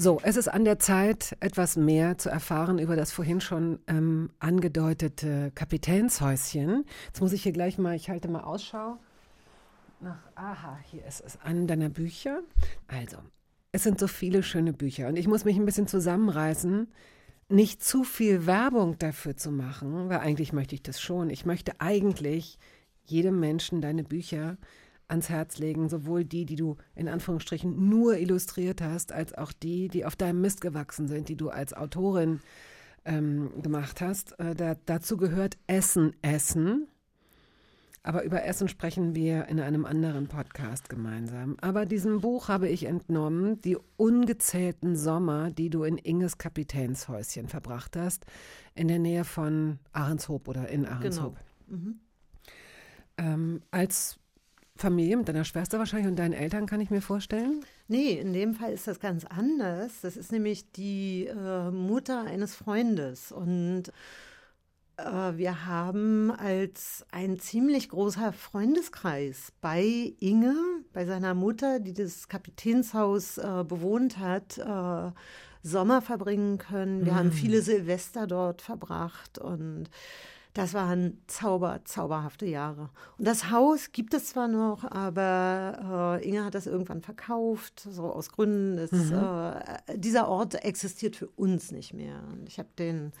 So, es ist an der Zeit, etwas mehr zu erfahren über das vorhin schon ähm, angedeutete Kapitänshäuschen. Jetzt muss ich hier gleich mal, ich halte mal Ausschau nach, aha, hier ist es, an deiner Bücher. Also, es sind so viele schöne Bücher und ich muss mich ein bisschen zusammenreißen, nicht zu viel Werbung dafür zu machen, weil eigentlich möchte ich das schon. Ich möchte eigentlich jedem Menschen deine Bücher ans Herz legen, sowohl die, die du in Anführungsstrichen nur illustriert hast, als auch die, die auf deinem Mist gewachsen sind, die du als Autorin ähm, gemacht hast. Äh, da, dazu gehört Essen, Essen. Aber über Essen sprechen wir in einem anderen Podcast gemeinsam. Aber diesem Buch habe ich entnommen, die ungezählten Sommer, die du in Inges Kapitänshäuschen verbracht hast, in der Nähe von Ahrenshoop oder in Ahrenshoop. Ähm, als Familie mit deiner Schwester wahrscheinlich und deinen Eltern, kann ich mir vorstellen. Nee, in dem Fall ist das ganz anders. Das ist nämlich die äh, Mutter eines Freundes. Und wir haben als ein ziemlich großer Freundeskreis bei Inge, bei seiner Mutter, die das Kapitänshaus äh, bewohnt hat, äh, Sommer verbringen können. Wir haben viele Silvester dort verbracht und das waren zauber, zauberhafte Jahre. Und das Haus gibt es zwar noch, aber äh, Inge hat das irgendwann verkauft, so aus Gründen. Des, äh, dieser Ort existiert für uns nicht mehr. Und ich habe den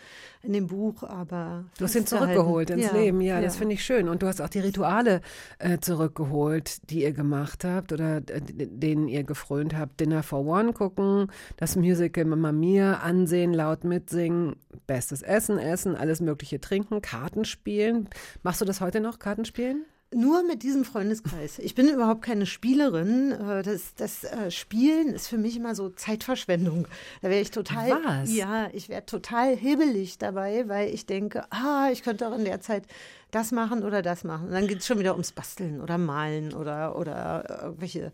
in dem Buch aber. Du hast ihn zurückgeholt ins Ja, Leben, ja, das ja. finde ich schön. Und du hast auch die Rituale äh, zurückgeholt, die ihr gemacht habt oder äh, denen ihr gefrönt habt. Dinner for One gucken, das Musical Mama Mia ansehen, laut mitsingen, bestes Essen essen, alles Mögliche trinken, Karten spielen. Machst du das heute noch, Kartenspielen? Nur mit diesem Freundeskreis. Ich bin überhaupt keine Spielerin. Äh, Das, das äh, Spielen ist für mich immer so Zeitverschwendung. Da wäre ich total. Was? Ja, ich wäre total hibbelig dabei, weil ich denke, ah, ich könnte auch in der Zeit das machen oder das machen. Und dann geht es schon wieder ums Basteln oder Malen oder, oder irgendwelche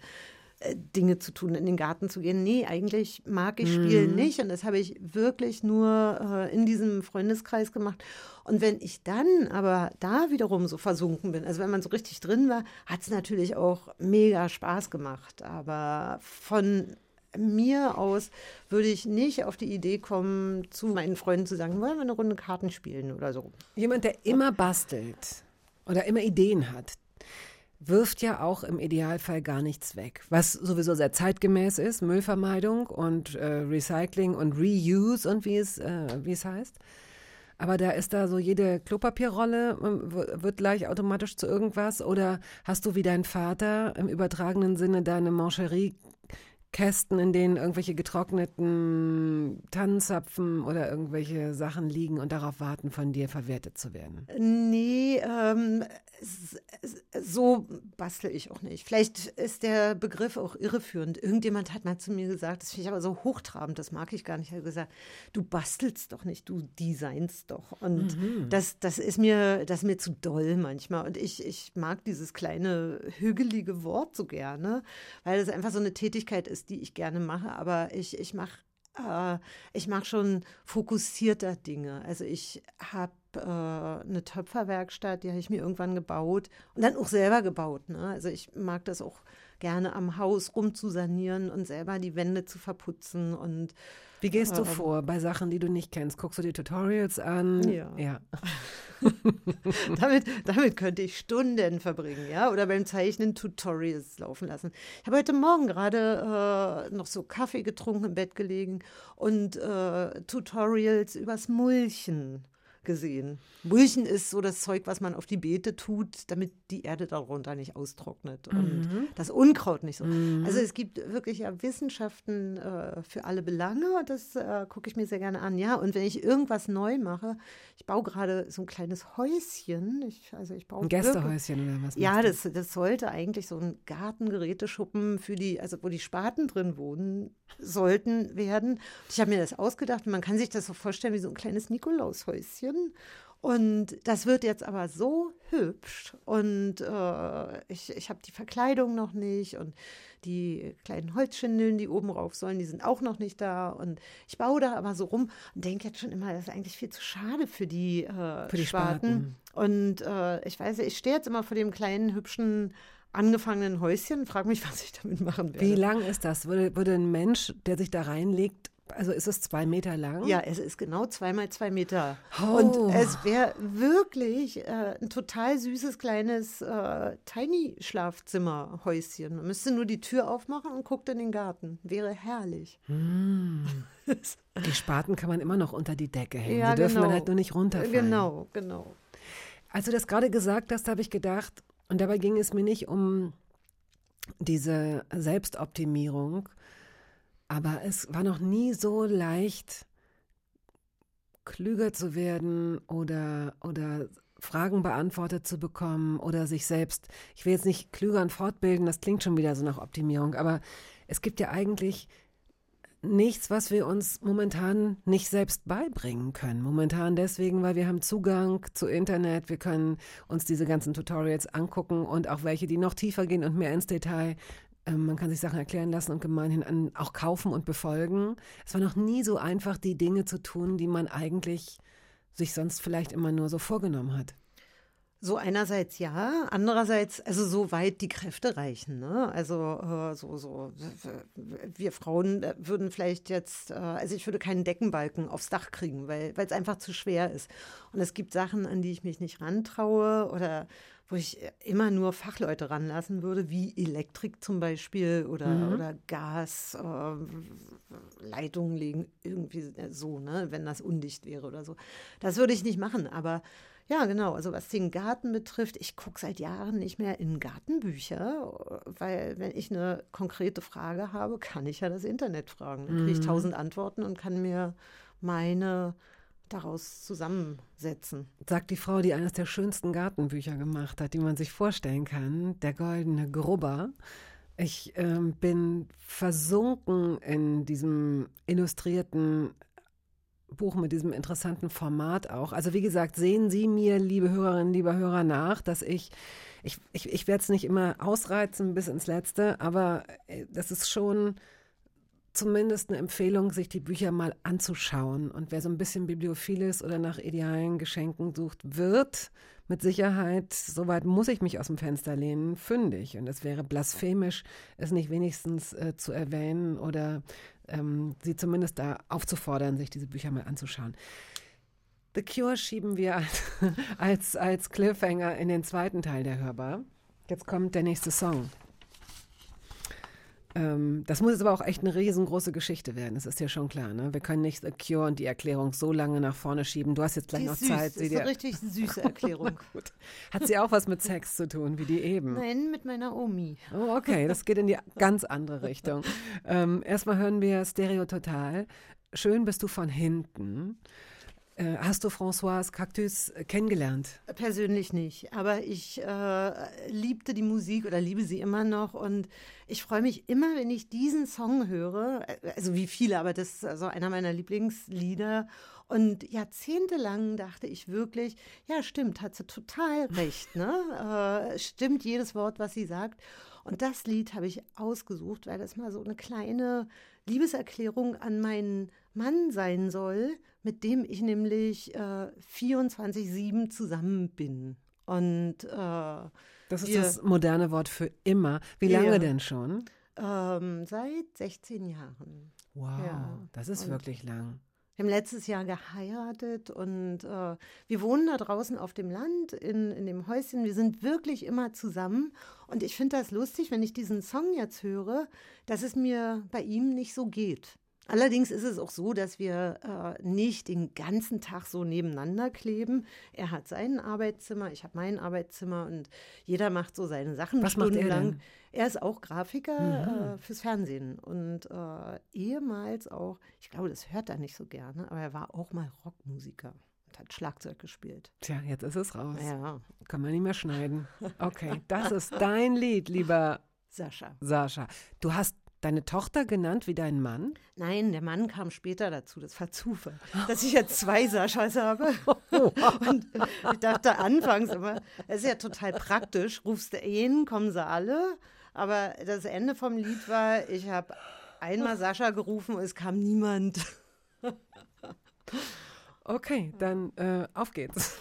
Dinge zu tun, in den Garten zu gehen. Nee, eigentlich mag ich Spielen nicht. Und das habe ich wirklich nur äh, in diesem Freundeskreis gemacht. Und wenn ich dann aber da wiederum so versunken bin, also wenn man so richtig drin war, hat es natürlich auch mega Spaß gemacht. Aber von mir aus würde ich nicht auf die Idee kommen, zu meinen Freunden zu sagen, wollen wir eine Runde Karten spielen oder so. Jemand, der immer bastelt oder immer Ideen hat, wirft ja auch im Idealfall gar nichts weg. Was sowieso sehr zeitgemäß ist, Müllvermeidung und äh, Recycling und Reuse und wie es, äh, wie es heißt. Aber da ist da so jede Klopapierrolle ähm, wird gleich automatisch zu irgendwas oder hast du wie dein Vater im übertragenen Sinne deine Mancherie Kästen, in denen irgendwelche getrockneten Tannenzapfen oder irgendwelche Sachen liegen und darauf warten, von dir verwertet zu werden? Nee, ähm, so bastel ich auch nicht. Vielleicht ist der Begriff auch irreführend. Irgendjemand hat mal zu mir gesagt, das finde ich aber so hochtrabend, das mag ich gar nicht. Er hat gesagt, du bastelst doch nicht, du designst doch. Und das, das ist mir, das ist mir zu doll manchmal. Und ich, ich mag dieses kleine, hügelige Wort so gerne, weil es einfach so eine Tätigkeit ist, die ich gerne mache. Aber ich, ich mache äh, ich schon fokussierter Dinge. Also ich habe äh, eine Töpferwerkstatt, die habe ich mir irgendwann gebaut und dann auch selber gebaut. Ne? Also ich mag das auch gerne am Haus rumzusanieren und selber die Wände zu verputzen und Wie gehst du vor bei Sachen, die du nicht kennst? Guckst du dir Tutorials an? Ja. ja. <laughs> damit, damit könnte ich Stunden verbringen, ja, oder beim Zeichnen Tutorials laufen lassen. Ich habe heute Morgen gerade äh, noch so Kaffee getrunken, im Bett gelegen und äh, Tutorials übers Mulchen gesehen. Mulchen ist so das Zeug, was man auf die Beete tut, damit die Erde darunter nicht austrocknet und das Unkraut nicht so. Also es gibt wirklich ja Wissenschaften äh, für alle Belange. Das äh, gucke ich mir sehr gerne an. Ja, und wenn ich irgendwas neu mache, ich baue gerade so ein kleines Häuschen. Ich, also ich baue Ein wirklich- Gästehäuschen oder was? ja, das, das sollte eigentlich so ein Gartengeräteschuppen für die, also wo die Spaten drin wohnen sollten werden. Und ich habe mir das ausgedacht. Man kann sich das so vorstellen wie so ein kleines Nikolaushäuschen. Und das wird jetzt aber so hübsch. Und äh, ich, ich habe die Verkleidung noch nicht. Und die kleinen Holzschindeln, die oben rauf sollen, die sind auch noch nicht da. Und ich baue da aber so rum und denke jetzt schon immer, das ist eigentlich viel zu schade für die, äh, Für die Spaten. Und äh, ich weiß, ich stehe jetzt immer vor dem kleinen, hübschen, angefangenen Häuschen, frage mich, <laughs> was ich damit machen werde. Wie lang ist das? Würde, würde ein Mensch, der sich da reinlegt, also ist es zwei Meter lang? Ja, es ist genau zwei mal zwei Meter. Oh. Und es wäre wirklich äh, ein total süßes kleines äh, Tiny-Schlafzimmerhäuschen. Man müsste nur die Tür aufmachen und guckt in den Garten. Wäre herrlich. Die Spaten kann man immer noch unter die Decke hängen. Ja, die dürfen genau. dann halt nur nicht runterfallen. Genau, genau. Als du das gerade gesagt hast, habe ich gedacht, und dabei ging es mir nicht um diese Selbstoptimierung, aber es war noch nie so leicht, klüger zu werden oder, oder Fragen beantwortet zu bekommen oder sich selbst, ich will jetzt nicht klüger und fortbilden, das klingt schon wieder so nach Optimierung, aber es gibt ja eigentlich nichts, was wir uns momentan nicht selbst beibringen können. Momentan deswegen, weil wir haben Zugang zu Internet, wir können uns diese ganzen Tutorials angucken und auch welche, die noch tiefer gehen und mehr ins Detail. Ähm, man kann sich Sachen erklären lassen und gemeinhin auch kaufen und befolgen. Es war noch nie so einfach, die Dinge zu tun, die man eigentlich sich sonst vielleicht immer nur so vorgenommen hat. So einerseits ja, andererseits also so weit die Kräfte reichen. Ne? Also äh, so so wir Frauen äh, würden vielleicht jetzt, äh, also ich würde keinen Deckenbalken aufs Dach kriegen, weil weil es einfach zu schwer ist. Und es gibt Sachen, an die ich mich nicht rantraue oder wo ich immer nur Fachleute ranlassen würde, wie Elektrik zum Beispiel oder oder Gas, äh, Leitungen legen irgendwie so, ne, wenn das undicht wäre oder so. Das würde ich nicht machen, aber ja, genau. Also was den Garten betrifft, ich gucke seit Jahren nicht mehr in Gartenbücher, weil wenn ich eine konkrete Frage habe, kann ich ja das Internet fragen. Dann kriege ich tausend Antworten und kann mir meine daraus zusammensetzen. Sagt die Frau, die eines der schönsten Gartenbücher gemacht hat, die man sich vorstellen kann, der goldene Grubber. Ich ähm, bin versunken in diesem illustrierten Buch mit diesem interessanten Format auch. Also wie gesagt, sehen Sie mir, liebe Hörerinnen, lieber Hörer, nach, dass ich, ich, ich, ich werde es nicht immer ausreizen bis ins Letzte, aber äh, das ist schon zumindest eine Empfehlung, sich die Bücher mal anzuschauen. Und wer so ein bisschen bibliophil ist oder nach idealen Geschenken sucht, wird mit Sicherheit, soweit muss ich mich aus dem Fenster lehnen, fündig. Und es wäre blasphemisch, es nicht wenigstens äh, zu erwähnen oder ähm, sie zumindest da aufzufordern, sich diese Bücher mal anzuschauen. The Cure schieben wir als, <laughs> als, als Cliffhanger in den zweiten Teil der Hörbar. Jetzt kommt der nächste Song. Ähm, das muss jetzt aber auch echt eine riesengroße Geschichte werden. Das ist ja schon klar. Ne? Wir können nicht The Cure und die Erklärung so lange nach vorne schieben. Du hast jetzt gleich noch süß. Zeit. Das ist eine richtig süße <laughs> Erklärung. Gut. Hat sie auch was mit Sex zu tun, wie die eben? Nein, mit meiner Omi. Oh, okay, das geht in die ganz andere Richtung. <laughs> Ähm, erstmal hören wir Stereo Total. Schön bist du von hinten. Äh, hast du François Cactus äh, kennengelernt? Persönlich nicht, aber ich äh, liebte die Musik oder liebe sie immer noch und ich freue mich immer, wenn ich diesen Song höre, äh, also wie viele, aber das ist also einer meiner Lieblingslieder und jahrzehntelang dachte ich wirklich, ja stimmt, hat sie total <laughs> recht, ne? Äh, stimmt jedes Wort, was sie sagt und das Lied habe ich ausgesucht, weil das mal so eine kleine Liebeserklärung an meinen Mann sein soll, mit dem ich nämlich äh, 24-7 zusammen bin. Und äh, Das ist Wir- das moderne Wort für immer. Wie Ja. lange denn schon? ähm, seit 16 Jahren. Wow, Ja. das ist Und- wirklich lang. Wir haben letztes Jahr geheiratet und äh, wir wohnen da draußen auf dem Land in, in dem Häuschen. Wir sind wirklich immer zusammen. Und ich finde das lustig, wenn ich diesen Song jetzt höre, dass es mir bei ihm nicht so geht. Allerdings ist es auch so, dass wir äh, nicht den ganzen Tag so nebeneinander kleben. Er hat sein Arbeitszimmer, ich habe mein Arbeitszimmer und jeder macht so seine Sachen Was macht er stundenlang. denn? Er ist auch Grafiker äh, fürs Fernsehen und äh, ehemals auch, ich glaube, das hört er nicht so gerne, aber er war auch mal Rockmusiker und hat Schlagzeug gespielt. Tja, jetzt ist es raus. Ja, Kann man nicht mehr schneiden. Okay, <laughs> das ist dein Lied, lieber Sascha. Sascha. Du hast deine Tochter genannt wie deinen Mann? Nein, der Mann kam später dazu. Das war Zufall, dass ich jetzt zwei Saschas habe. <laughs> Und ich dachte anfangs immer, es ist ja total praktisch. Rufst du ihn, kommen sie alle. Aber das Ende vom Lied war, ich habe einmal Sascha gerufen und es kam niemand. Okay, dann äh, auf geht's.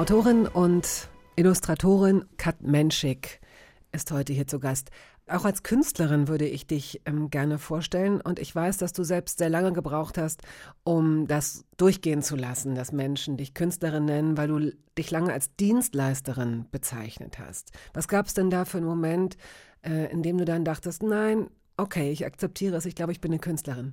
Autorin und Illustratorin Kat Menschik ist heute hier zu Gast. Auch als Künstlerin würde ich dich ähm, gerne vorstellen und ich weiß, dass du selbst sehr lange gebraucht hast, um das durchgehen zu lassen, dass Menschen dich Künstlerin nennen, weil du dich lange als Dienstleisterin bezeichnet hast. Was gab es denn da für einen Moment, äh, in dem du dann dachtest, nein, okay, ich akzeptiere es, ich glaube, ich bin eine Künstlerin?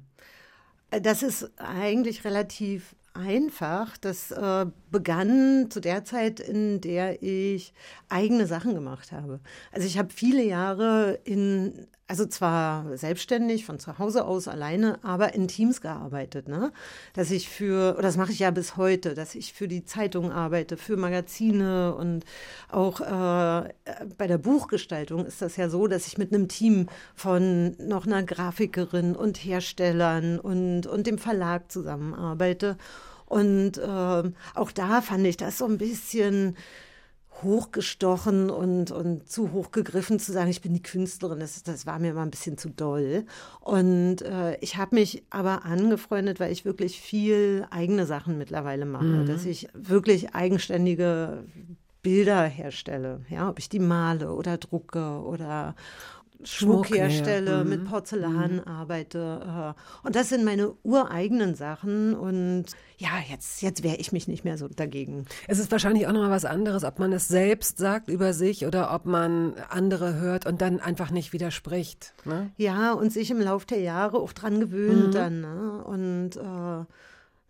Das ist eigentlich relativ einfach. Das äh, begann zu der Zeit, in der ich eigene Sachen gemacht habe. Also ich habe viele Jahre in, also zwar selbstständig von zu Hause aus alleine, aber in Teams gearbeitet. Ne? Dass ich für, das mache ich ja bis heute, dass ich für die Zeitung arbeite, für Magazine und auch äh, bei der Buchgestaltung ist das ja so, dass ich mit einem Team von noch einer Grafikerin und Herstellern und, und dem Verlag zusammenarbeite. Und ähm, auch da fand ich das so ein bisschen hochgestochen und, und zu hoch gegriffen zu sagen, ich bin die Künstlerin, das, das war mir immer ein bisschen zu doll. Und äh, ich habe mich aber angefreundet, weil ich wirklich viel eigene Sachen mittlerweile mache, dass ich wirklich eigenständige Bilder herstelle, ja, ob ich die male oder drucke oder Schmuck Schmuck, ja, ja. herstelle, Mhm. mit Porzellan arbeite. Äh, und das sind meine ureigenen Sachen. Und ja, jetzt, jetzt wehre ich mich nicht mehr so dagegen. Es ist wahrscheinlich auch nochmal was anderes, ob man es selbst sagt über sich oder ob man andere hört und dann einfach nicht widerspricht. Ne? Ja, und sich im Laufe der Jahre auch dran gewöhnt dann. Ne? Und äh,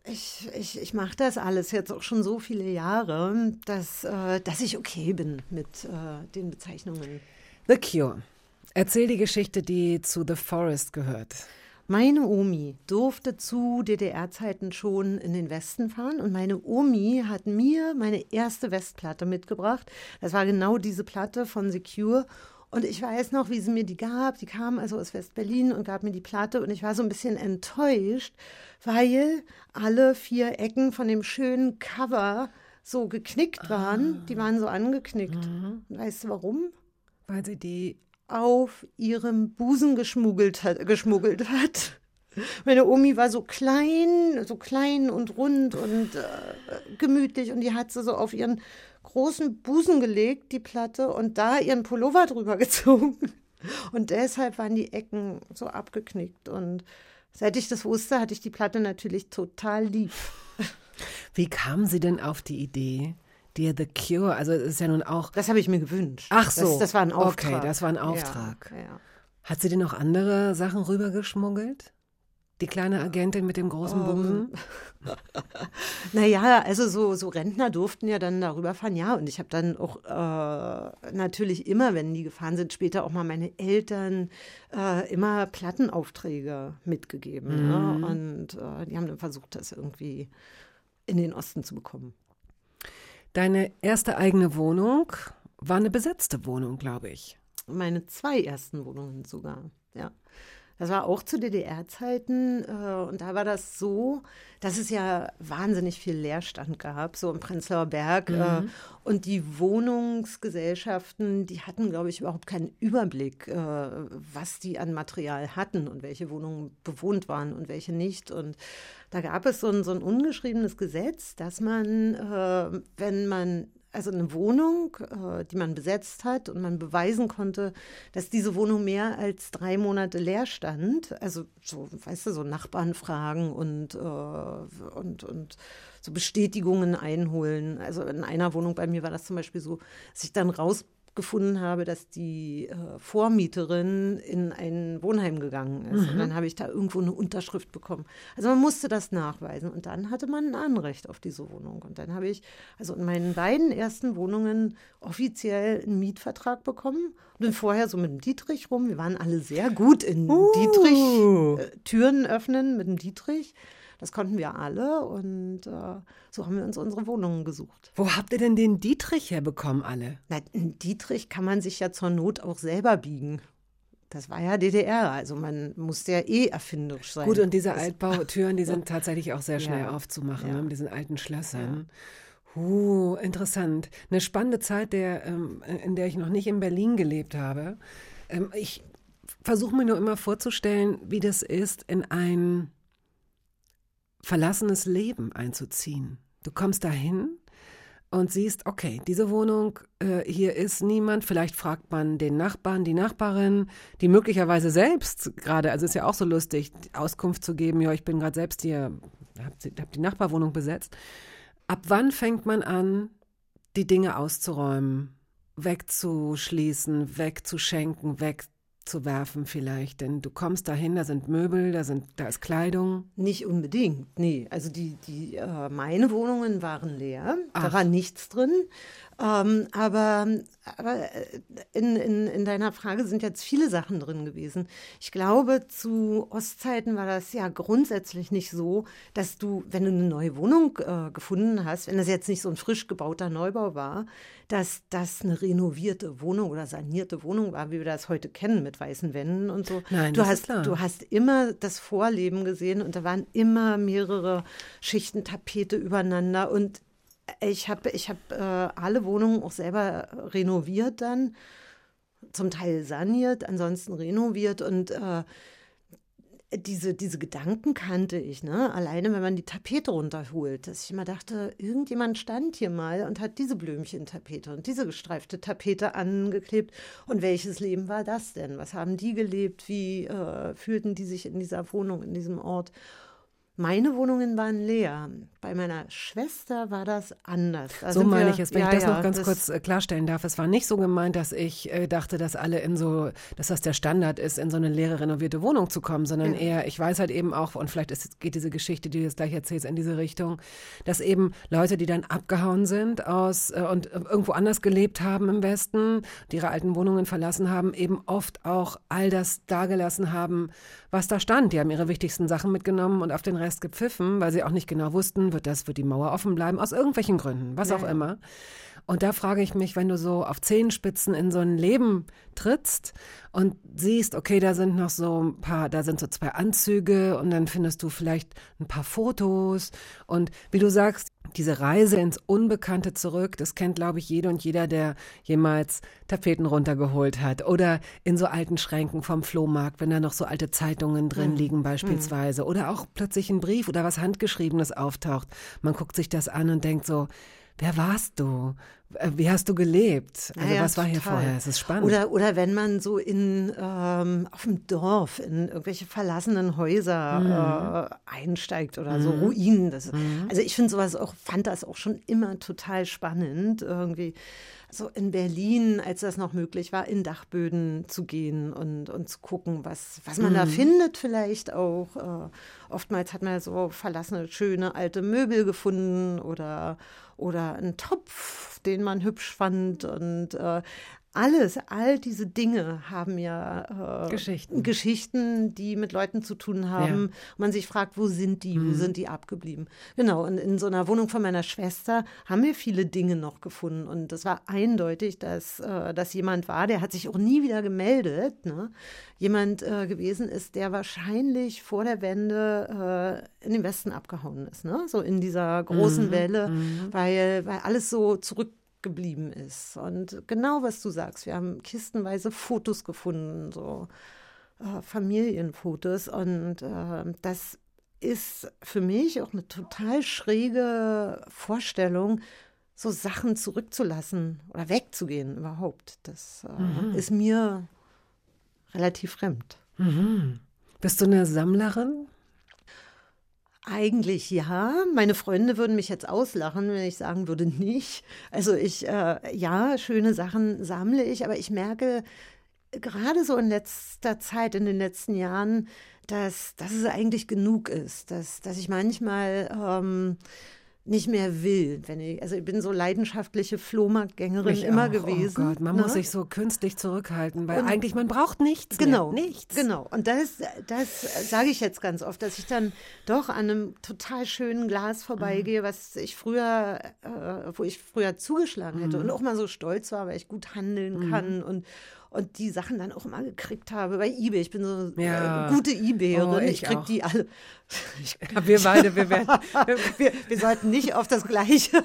ich, ich, ich mache das alles jetzt auch schon so viele Jahre, dass, äh, dass ich okay bin mit äh, den Bezeichnungen. The Cure. Erzähl die Geschichte, die zu The Forest gehört. Meine Omi durfte zu DDR-Zeiten schon in den Westen fahren und meine Omi hat mir meine erste Westplatte mitgebracht. Das war genau diese Platte von Secure. Und ich weiß noch, wie sie mir die gab. Die kam also aus West-Berlin und gab mir die Platte. Und ich war so ein bisschen enttäuscht, weil alle vier Ecken von dem schönen Cover so geknickt waren. Die waren so angeknickt. Und weißt du warum? Weil sie die auf ihrem Busen geschmuggelt hat. Geschmuggelt hat. Meine Omi war so klein, so klein und rund und äh, gemütlich und die hat sie so auf ihren großen Busen gelegt, die Platte, und da ihren Pullover drüber <laughs> gezogen. Und deshalb waren die Ecken so abgeknickt. Und seit ich das wusste, hatte ich die Platte natürlich total lieb. Wie kam sie denn auf die Idee, dir The Cure, also es ist ja nun auch, Das habe ich mir gewünscht. ach so, Das, das war ein Auftrag. Okay, das war ein Auftrag. Ja, ja. Hat sie dir noch andere Sachen rübergeschmuggelt? Die kleine Agentin mit dem großen Ähm, Busen? <laughs> Naja, also so, so Rentner durften ja dann darüber fahren, ja. Und ich habe dann auch äh, natürlich immer, wenn die gefahren sind, später auch mal meine Eltern äh, immer Plattenaufträge mitgegeben. Ne? Und äh, die haben dann versucht, das irgendwie in den Osten zu bekommen. Deine erste eigene Wohnung war eine besetzte Wohnung, glaube ich. Meine zwei ersten Wohnungen sogar, ja. Das war auch zu DDR-Zeiten äh, und da war das so, dass es ja wahnsinnig viel Leerstand gab, so im Prenzlauer Berg. Äh, und die Wohnungsgesellschaften, die hatten, glaube ich, überhaupt keinen Überblick, äh, was die an Material hatten und welche Wohnungen bewohnt waren und welche nicht. Und da gab es so ein, so ein ungeschriebenes Gesetz, dass man, äh, wenn man also eine Wohnung, äh, die man besetzt hat und man beweisen konnte, dass diese Wohnung mehr als drei Monate leer stand. Also so, weißt du, so Nachbarn fragen und, äh, und, und so Bestätigungen einholen. Also in einer Wohnung bei mir war das zum Beispiel so, dass ich dann rausgefunden habe, dass die äh, Vormieterin in ein Wohnheim gegangen ist. Und dann habe ich da irgendwo eine Unterschrift bekommen. Also man musste das nachweisen. Und dann hatte man ein Anrecht auf diese Wohnung. Und dann habe ich also in meinen beiden ersten Wohnungen offiziell einen Mietvertrag bekommen. Und bin vorher so mit dem Dietrich rum. Wir waren alle sehr gut in Dietrich, äh, Türen öffnen mit dem Dietrich. Das konnten wir alle und äh, so haben wir uns unsere Wohnungen gesucht. Wo habt ihr denn den Dietrich herbekommen, alle? Na, in Dietrich kann man sich ja zur Not auch selber biegen. Das war ja DDR, also man musste ja eh erfinderisch sein. Gut, und diese Altbautüren, die sind <laughs> tatsächlich auch sehr schnell Ja. aufzumachen, Ja. ne, mit diesen alten Schlössern. Uh, interessant. Eine spannende Zeit, der, ähm, in der ich noch nicht in Berlin gelebt habe. Ähm, ich versuche mir nur immer vorzustellen, wie das ist, in ein verlassenes Leben einzuziehen. Du kommst dahin und siehst, okay, diese Wohnung, äh, hier ist niemand. Vielleicht fragt man den Nachbarn, die Nachbarin, die möglicherweise selbst gerade, also ist ja auch so lustig, Auskunft zu geben, ja, ich bin gerade selbst hier, hab, hab die Nachbarwohnung besetzt. Ab wann fängt man an, die Dinge auszuräumen, wegzuschließen, wegzuschenken, wegzuwerfen vielleicht? Denn du kommst dahin, da sind Möbel, da, sind, da ist Kleidung. Nicht unbedingt, nee. Also die, die äh, meine Wohnungen waren leer, Ach. da war nichts drin. Ähm, aber aber äh, in, in, in deiner Frage sind jetzt viele Sachen drin gewesen. Ich glaube, zu Ostzeiten war das ja grundsätzlich nicht so, dass du, wenn du eine neue Wohnung äh, gefunden hast, wenn das jetzt nicht so ein frisch gebauter Neubau war, dass das eine renovierte Wohnung oder sanierte Wohnung war, wie wir das heute kennen mit weißen Wänden und so. Nein, du das ist hast, klar. du hast immer das Vorleben gesehen und da waren immer mehrere Schichten Tapete übereinander und ich habe ich hab, äh, alle Wohnungen auch selber renoviert dann, zum Teil saniert, ansonsten renoviert und äh, diese, diese Gedanken kannte ich, ne? Alleine, wenn man die Tapete runterholt, dass ich immer dachte, irgendjemand stand hier mal und hat diese Blümchentapete und diese gestreifte Tapete angeklebt. Und welches Leben war das denn? Was haben die gelebt? Wie äh, fühlten die sich in dieser Wohnung, in diesem Ort? Meine Wohnungen waren leer. bei meiner Schwester war das anders. Da So meine wir- ich es, wenn ja, ich das ja, noch ganz kurz äh, klarstellen darf. Es war nicht so gemeint, dass ich äh, dachte, dass alle in so, dass das der Standard ist, in so eine leere renovierte Wohnung zu kommen, sondern eher, ich weiß halt eben auch, und vielleicht ist, geht diese Geschichte, die du jetzt gleich erzählst, in diese Richtung, dass eben Leute, die dann abgehauen sind aus äh, und irgendwo anders gelebt haben im Westen, die ihre alten Wohnungen verlassen haben, eben oft auch all das dagelassen haben, was da stand. Die haben ihre wichtigsten Sachen mitgenommen und auf den Rest gepfiffen, weil sie auch nicht genau wussten, wird das, wird die Mauer offen bleiben, aus irgendwelchen Gründen, was auch immer. Und da frage ich mich, wenn du so auf Zehenspitzen in so ein Leben trittst und siehst, okay, da sind noch so ein paar, da sind so zwei Anzüge und dann findest du vielleicht ein paar Fotos und wie du sagst, diese Reise ins Unbekannte zurück, das kennt, glaube ich, jede und jeder, der jemals Tapeten runtergeholt hat oder in so alten Schränken vom Flohmarkt, wenn da noch so alte Zeitungen drin liegen beispielsweise oder auch plötzlich ein Brief oder was Handgeschriebenes auftaucht. Man guckt sich das an und denkt so, wer warst du? Äh, Wie hast du gelebt? Also Ja, ja, was war hier total. vorher? Es ist spannend. Oder, oder wenn man so in, ähm, auf dem Dorf in irgendwelche verlassenen Häuser äh, einsteigt oder so Ruinen. Das, Also ich finde sowas auch, fand das auch schon immer total spannend, irgendwie so in Berlin, als das noch möglich war, in Dachböden zu gehen und, und zu gucken, was, was man da findet vielleicht auch. Äh, oftmals hat man so verlassene, schöne alte Möbel gefunden oder, oder einen Topf, den man hübsch fand und äh, alles, all diese Dinge haben ja äh, Geschichten. Geschichten, die mit Leuten zu tun haben. Und man sich fragt, wo sind die, wo sind die abgeblieben? Genau, und in so einer Wohnung von meiner Schwester haben wir viele Dinge noch gefunden. Und es war eindeutig, dass äh, das jemand war, der hat sich auch nie wieder gemeldet. Ne? Jemand äh, gewesen ist, der wahrscheinlich vor der Wende äh, in den Westen abgehauen ist. Ne? So in dieser großen Welle, weil, weil alles so zurück geblieben ist. Und genau was du sagst, wir haben kistenweise Fotos gefunden, so äh, Familienfotos. Und äh, das ist für mich auch eine total schräge Vorstellung, so Sachen zurückzulassen oder wegzugehen überhaupt. Das äh, ist mir relativ fremd. Bist du eine Sammlerin? Eigentlich ja. Meine Freunde würden mich jetzt auslachen, wenn ich sagen würde, nicht. Also ich, äh, ja, schöne Sachen sammle ich, aber ich merke gerade so in letzter Zeit, in den letzten Jahren, dass, dass es eigentlich genug ist, dass, dass ich manchmal ähm, nicht mehr will. Wenn ich, also ich bin so leidenschaftliche Flohmarktgängerin Ich immer auch. gewesen. Oh Gott, man ne? muss sich so künstlich zurückhalten, weil Und- eigentlich man braucht nichts. Genau, Mehr. Nichts. Genau. Und das, das sage ich jetzt ganz oft, dass ich dann doch an einem total schönen Glas vorbeigehe, was ich früher, äh, wo ich früher zugeschlagen hätte und auch mal so stolz war, weil ich gut handeln kann und und die Sachen dann auch immer gekriegt habe bei eBay. Ich bin so Ja. äh, gute eBayerin. Oh, ich ich krieg auch. die alle. Ich, wir beide, wir werden. <laughs> wir, wir sollten nicht auf das Gleiche.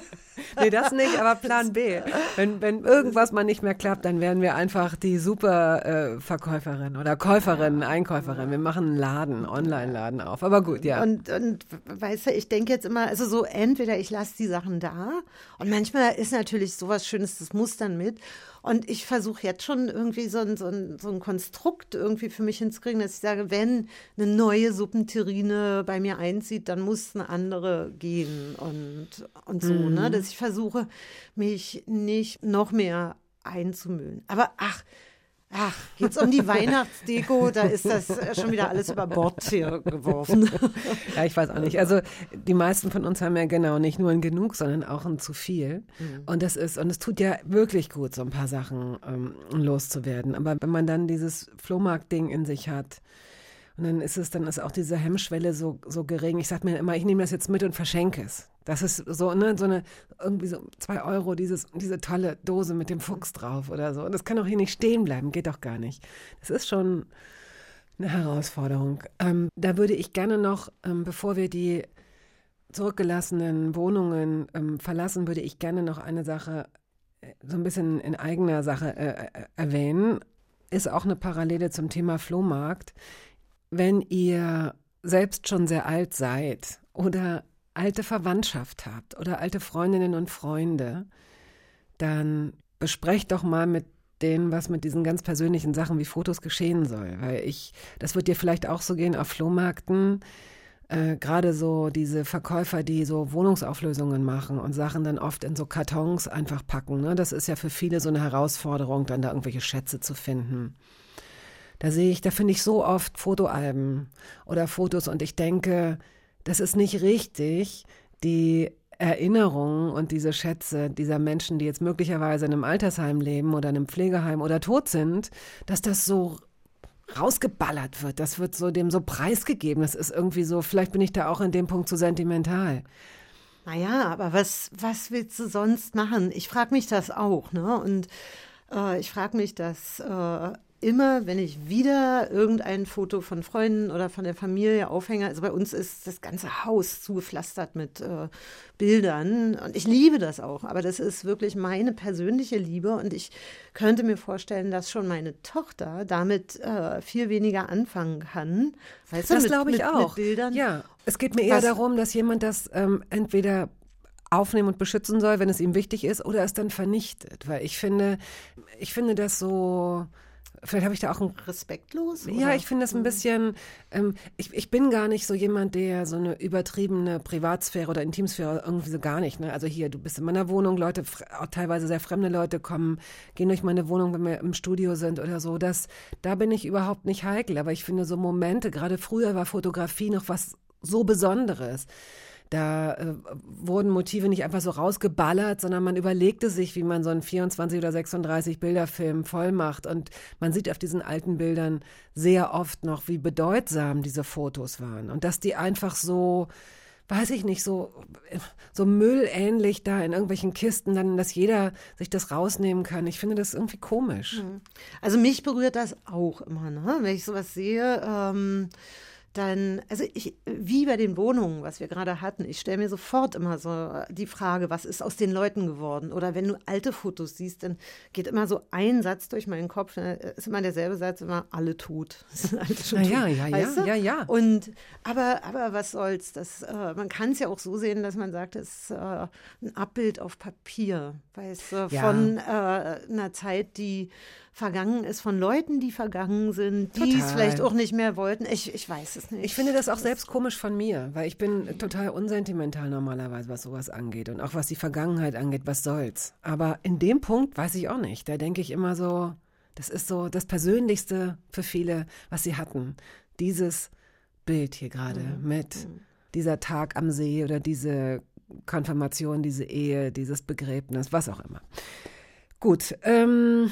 Nee, das nicht, aber Plan B. <laughs> Wenn, wenn irgendwas mal nicht mehr klappt, dann werden wir einfach die super äh, Verkäuferin oder Käuferin, Einkäuferin. Wir machen einen Laden, Online-Laden auf. Aber gut, ja. Und, und weißt du, ich denke jetzt immer, also so entweder ich lasse die Sachen da und manchmal ist natürlich sowas Schönes, das muss dann mit. Und ich versuche jetzt schon irgendwie so ein, so, ein, so ein Konstrukt irgendwie für mich hinzukriegen, dass ich sage, wenn eine neue Suppenterrine bei mir einzieht, dann muss eine andere gehen und, und so, ne? Dass ich versuche, mich nicht noch mehr einzumüllen. Aber ach, Ach, geht's um die <laughs> Weihnachtsdeko, da ist das schon wieder alles über Bord hier geworfen. Ja, ich weiß auch nicht. Also die meisten von uns haben ja genau nicht nur ein Genug, sondern auch ein zu viel. Und das ist, und es tut ja wirklich gut, so ein paar Sachen ähm, loszuwerden. Aber wenn man dann dieses Flohmarkt-Ding in sich hat, und dann ist es, dann ist auch diese Hemmschwelle so, so gering. Ich sag mir immer, ich nehme das jetzt mit und verschenke es. Das ist so, ne, so eine, irgendwie so zwei Euro, dieses, diese tolle Dose mit dem Fuchs drauf oder so. Und das kann auch hier nicht stehen bleiben, geht doch gar nicht. Das ist schon eine Herausforderung. Ähm, da würde ich gerne noch, ähm, bevor wir die zurückgelassenen Wohnungen ähm, verlassen, würde ich gerne noch eine Sache äh, so ein bisschen in eigener Sache äh, äh, erwähnen. Ist auch eine Parallele zum Thema Flohmarkt. Wenn ihr selbst schon sehr alt seid oder alte Verwandtschaft habt oder alte Freundinnen und Freunde, dann besprecht doch mal mit denen, was mit diesen ganz persönlichen Sachen wie Fotos geschehen soll. Weil ich, das wird dir vielleicht auch so gehen auf Flohmärkten. äh, gerade so diese Verkäufer, die so Wohnungsauflösungen machen und Sachen dann oft in so Kartons einfach packen. Ne? Das ist ja für viele so eine Herausforderung, dann da irgendwelche Schätze zu finden. Da sehe ich, da finde ich so oft Fotoalben oder Fotos und ich denke, das ist nicht richtig, die Erinnerungen und diese Schätze dieser Menschen, die jetzt möglicherweise in einem Altersheim leben oder in einem Pflegeheim oder tot sind, dass das so rausgeballert wird. Das wird so dem so preisgegeben. Das ist irgendwie so, vielleicht bin ich da auch in dem Punkt zu sentimental. Naja, aber was, was willst du sonst machen? Ich frage mich das auch, ne? Und äh, ich frage mich das äh, immer, wenn ich wieder irgendein Foto von Freunden oder von der Familie aufhänge. Also bei uns ist das ganze Haus zugepflastert mit äh, Bildern und ich liebe das auch. Aber das ist wirklich meine persönliche Liebe und ich könnte mir vorstellen, dass schon meine Tochter damit äh, viel weniger anfangen kann. Weißt das glaube ich mit, auch. Mit Bildern. Ja, es geht mir eher Was- darum, dass jemand das ähm, entweder aufnehmen und beschützen soll, wenn es ihm wichtig ist, oder es dann vernichtet. Weil ich finde, ich finde das so, vielleicht habe ich da auch ein Respektlos? Ja, oder? ich finde das ein bisschen, ähm, ich, ich bin gar nicht so jemand, der so eine übertriebene Privatsphäre oder Intimsphäre irgendwie so gar nicht. Ne? Also hier, du bist in meiner Wohnung, Leute, auch teilweise sehr fremde Leute kommen, gehen durch meine Wohnung, wenn wir im Studio sind oder so. Das, da bin ich überhaupt nicht heikel. Aber ich finde so Momente, gerade früher war Fotografie noch was so Besonderes. Da äh, wurden Motive nicht einfach so rausgeballert, sondern man überlegte sich, wie man so einen 24 oder 36 Bilderfilm voll macht. Und man sieht auf diesen alten Bildern sehr oft noch, wie bedeutsam diese Fotos waren. Und dass die einfach so, weiß ich nicht, so, so müllähnlich da in irgendwelchen Kisten, dann, dass jeder sich das rausnehmen kann. Ich finde das irgendwie komisch. Also mich berührt das auch immer, ne? wenn ich sowas sehe. Ähm, dann, also ich, wie bei den Wohnungen, was wir gerade hatten, ich stelle mir sofort immer so die Frage, was ist aus den Leuten geworden? Oder wenn du alte Fotos siehst, dann geht immer so ein Satz durch meinen Kopf, ne, ist immer derselbe Satz, immer alle tot. <laughs> Alle schon ja, tot, ja, ja, du? ja, ja. Und aber, aber was soll's? Das, äh, man kann es ja auch so sehen, dass man sagt, es ist äh, ein Abbild auf Papier, weißt du, Ja. von äh, einer Zeit, die vergangen ist, von Leuten, die vergangen sind, die es vielleicht auch nicht mehr wollten. Ich, ich weiß es nicht. Ich finde das auch selbst komisch von mir, weil ich bin total unsentimental normalerweise, was sowas angeht und auch was die Vergangenheit angeht, was soll's. Aber in dem Punkt weiß ich auch nicht. Da denke ich immer so, das ist so das Persönlichste für viele, was sie hatten. Dieses Bild hier gerade mit dieser Tag am See oder diese Konfirmation, diese Ehe, dieses Begräbnis, was auch immer. Gut, ähm,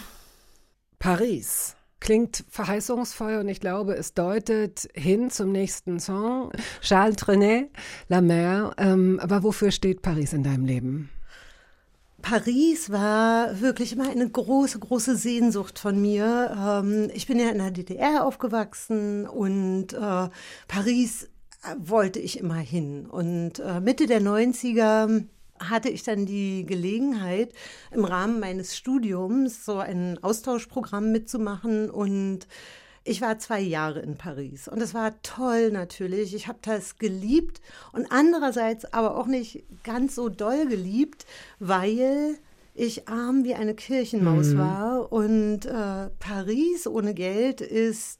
Paris klingt verheißungsvoll und ich glaube, es deutet hin zum nächsten Song. Charles Trenet, La Mer. Ähm, aber wofür steht Paris in deinem Leben? Paris war wirklich immer eine große, große Sehnsucht von mir. Ähm, ich bin ja in der DDR aufgewachsen und äh, Paris wollte ich immer hin. Und äh, Mitte der 90er hatte ich dann die Gelegenheit, im Rahmen meines Studiums so ein Austauschprogramm mitzumachen. Und ich war zwei Jahre in Paris. Und es war toll natürlich. Ich habe das geliebt und andererseits aber auch nicht ganz so doll geliebt, weil ich arm wie eine Kirchenmaus war. Und äh, Paris ohne Geld ist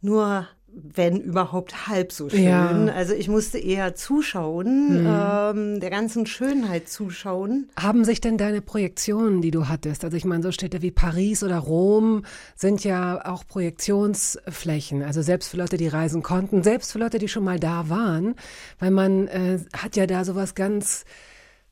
nur wenn überhaupt halb so schön. Ja. Also ich musste eher zuschauen, ähm, der ganzen Schönheit zuschauen. Haben sich denn deine Projektionen, die du hattest, also ich meine, so Städte wie Paris oder Rom sind ja auch Projektionsflächen, also selbst für Leute, die reisen konnten, selbst für Leute, die schon mal da waren, weil man äh, hat ja da sowas ganz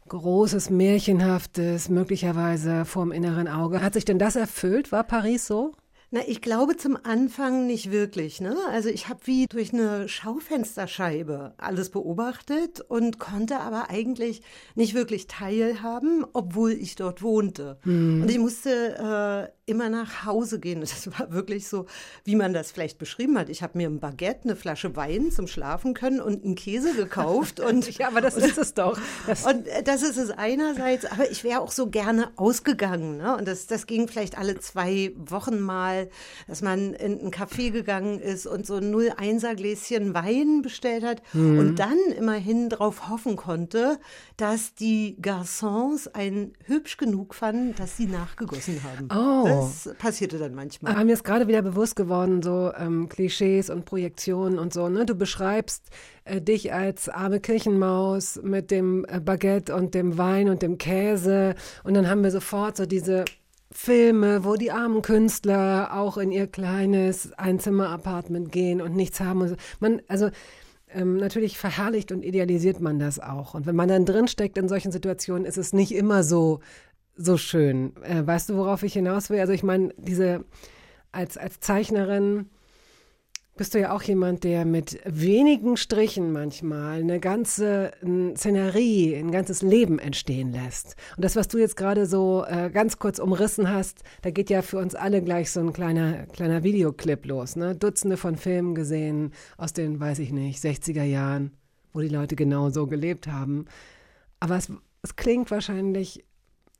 Großes, Märchenhaftes, möglicherweise vorm inneren Auge. Hat sich denn das erfüllt? War Paris so? Na, ich glaube zum Anfang nicht wirklich. Ne? Also ich habe wie durch eine Schaufensterscheibe alles beobachtet und konnte aber eigentlich nicht wirklich teilhaben, obwohl ich dort wohnte. Und ich musste äh, immer nach Hause gehen. <laughs> Das war wirklich so, wie man das vielleicht beschrieben hat. Ich habe mir ein Baguette, eine Flasche Wein zum Schlafen können und einen Käse gekauft. <laughs> und Ja, aber das ist es doch. Das, und äh, das ist es einerseits, aber ich wäre auch so gerne ausgegangen. Ne? Und das, das ging vielleicht alle zwei Wochen mal mal, dass man in ein Café gegangen ist und so ein 01er Gläschen Wein bestellt hat Mhm. und dann immerhin darauf hoffen konnte, dass die Garçons einen hübsch genug fanden, dass sie nachgegossen haben. Oh. Das passierte dann manchmal. Aber mir ist gerade wieder bewusst geworden, so ähm, Klischees und Projektionen und so. Ne? Du beschreibst äh, dich als arme Kirchenmaus mit dem äh, Baguette und dem Wein und dem Käse. Und dann haben wir sofort so diese Filme, wo die armen Künstler auch in ihr kleines Einzimmer-Apartment gehen und nichts haben. Man, also ähm, natürlich verherrlicht und idealisiert man das auch. Und wenn man dann drinsteckt in solchen Situationen, ist es nicht immer so, so schön. Äh, weißt du, worauf ich hinaus will? Also ich meine, diese als, als Zeichnerin bist du ja auch jemand, der mit wenigen Strichen manchmal eine ganze Szenerie, ein ganzes Leben entstehen lässt. Und das, was du jetzt gerade so äh, ganz kurz umrissen hast, da geht ja für uns alle gleich so ein kleiner, kleiner Videoclip los. Ne? Dutzende von Filmen gesehen aus den, weiß ich nicht, 60er Jahren, wo die Leute genau so gelebt haben. Aber es, es klingt wahrscheinlich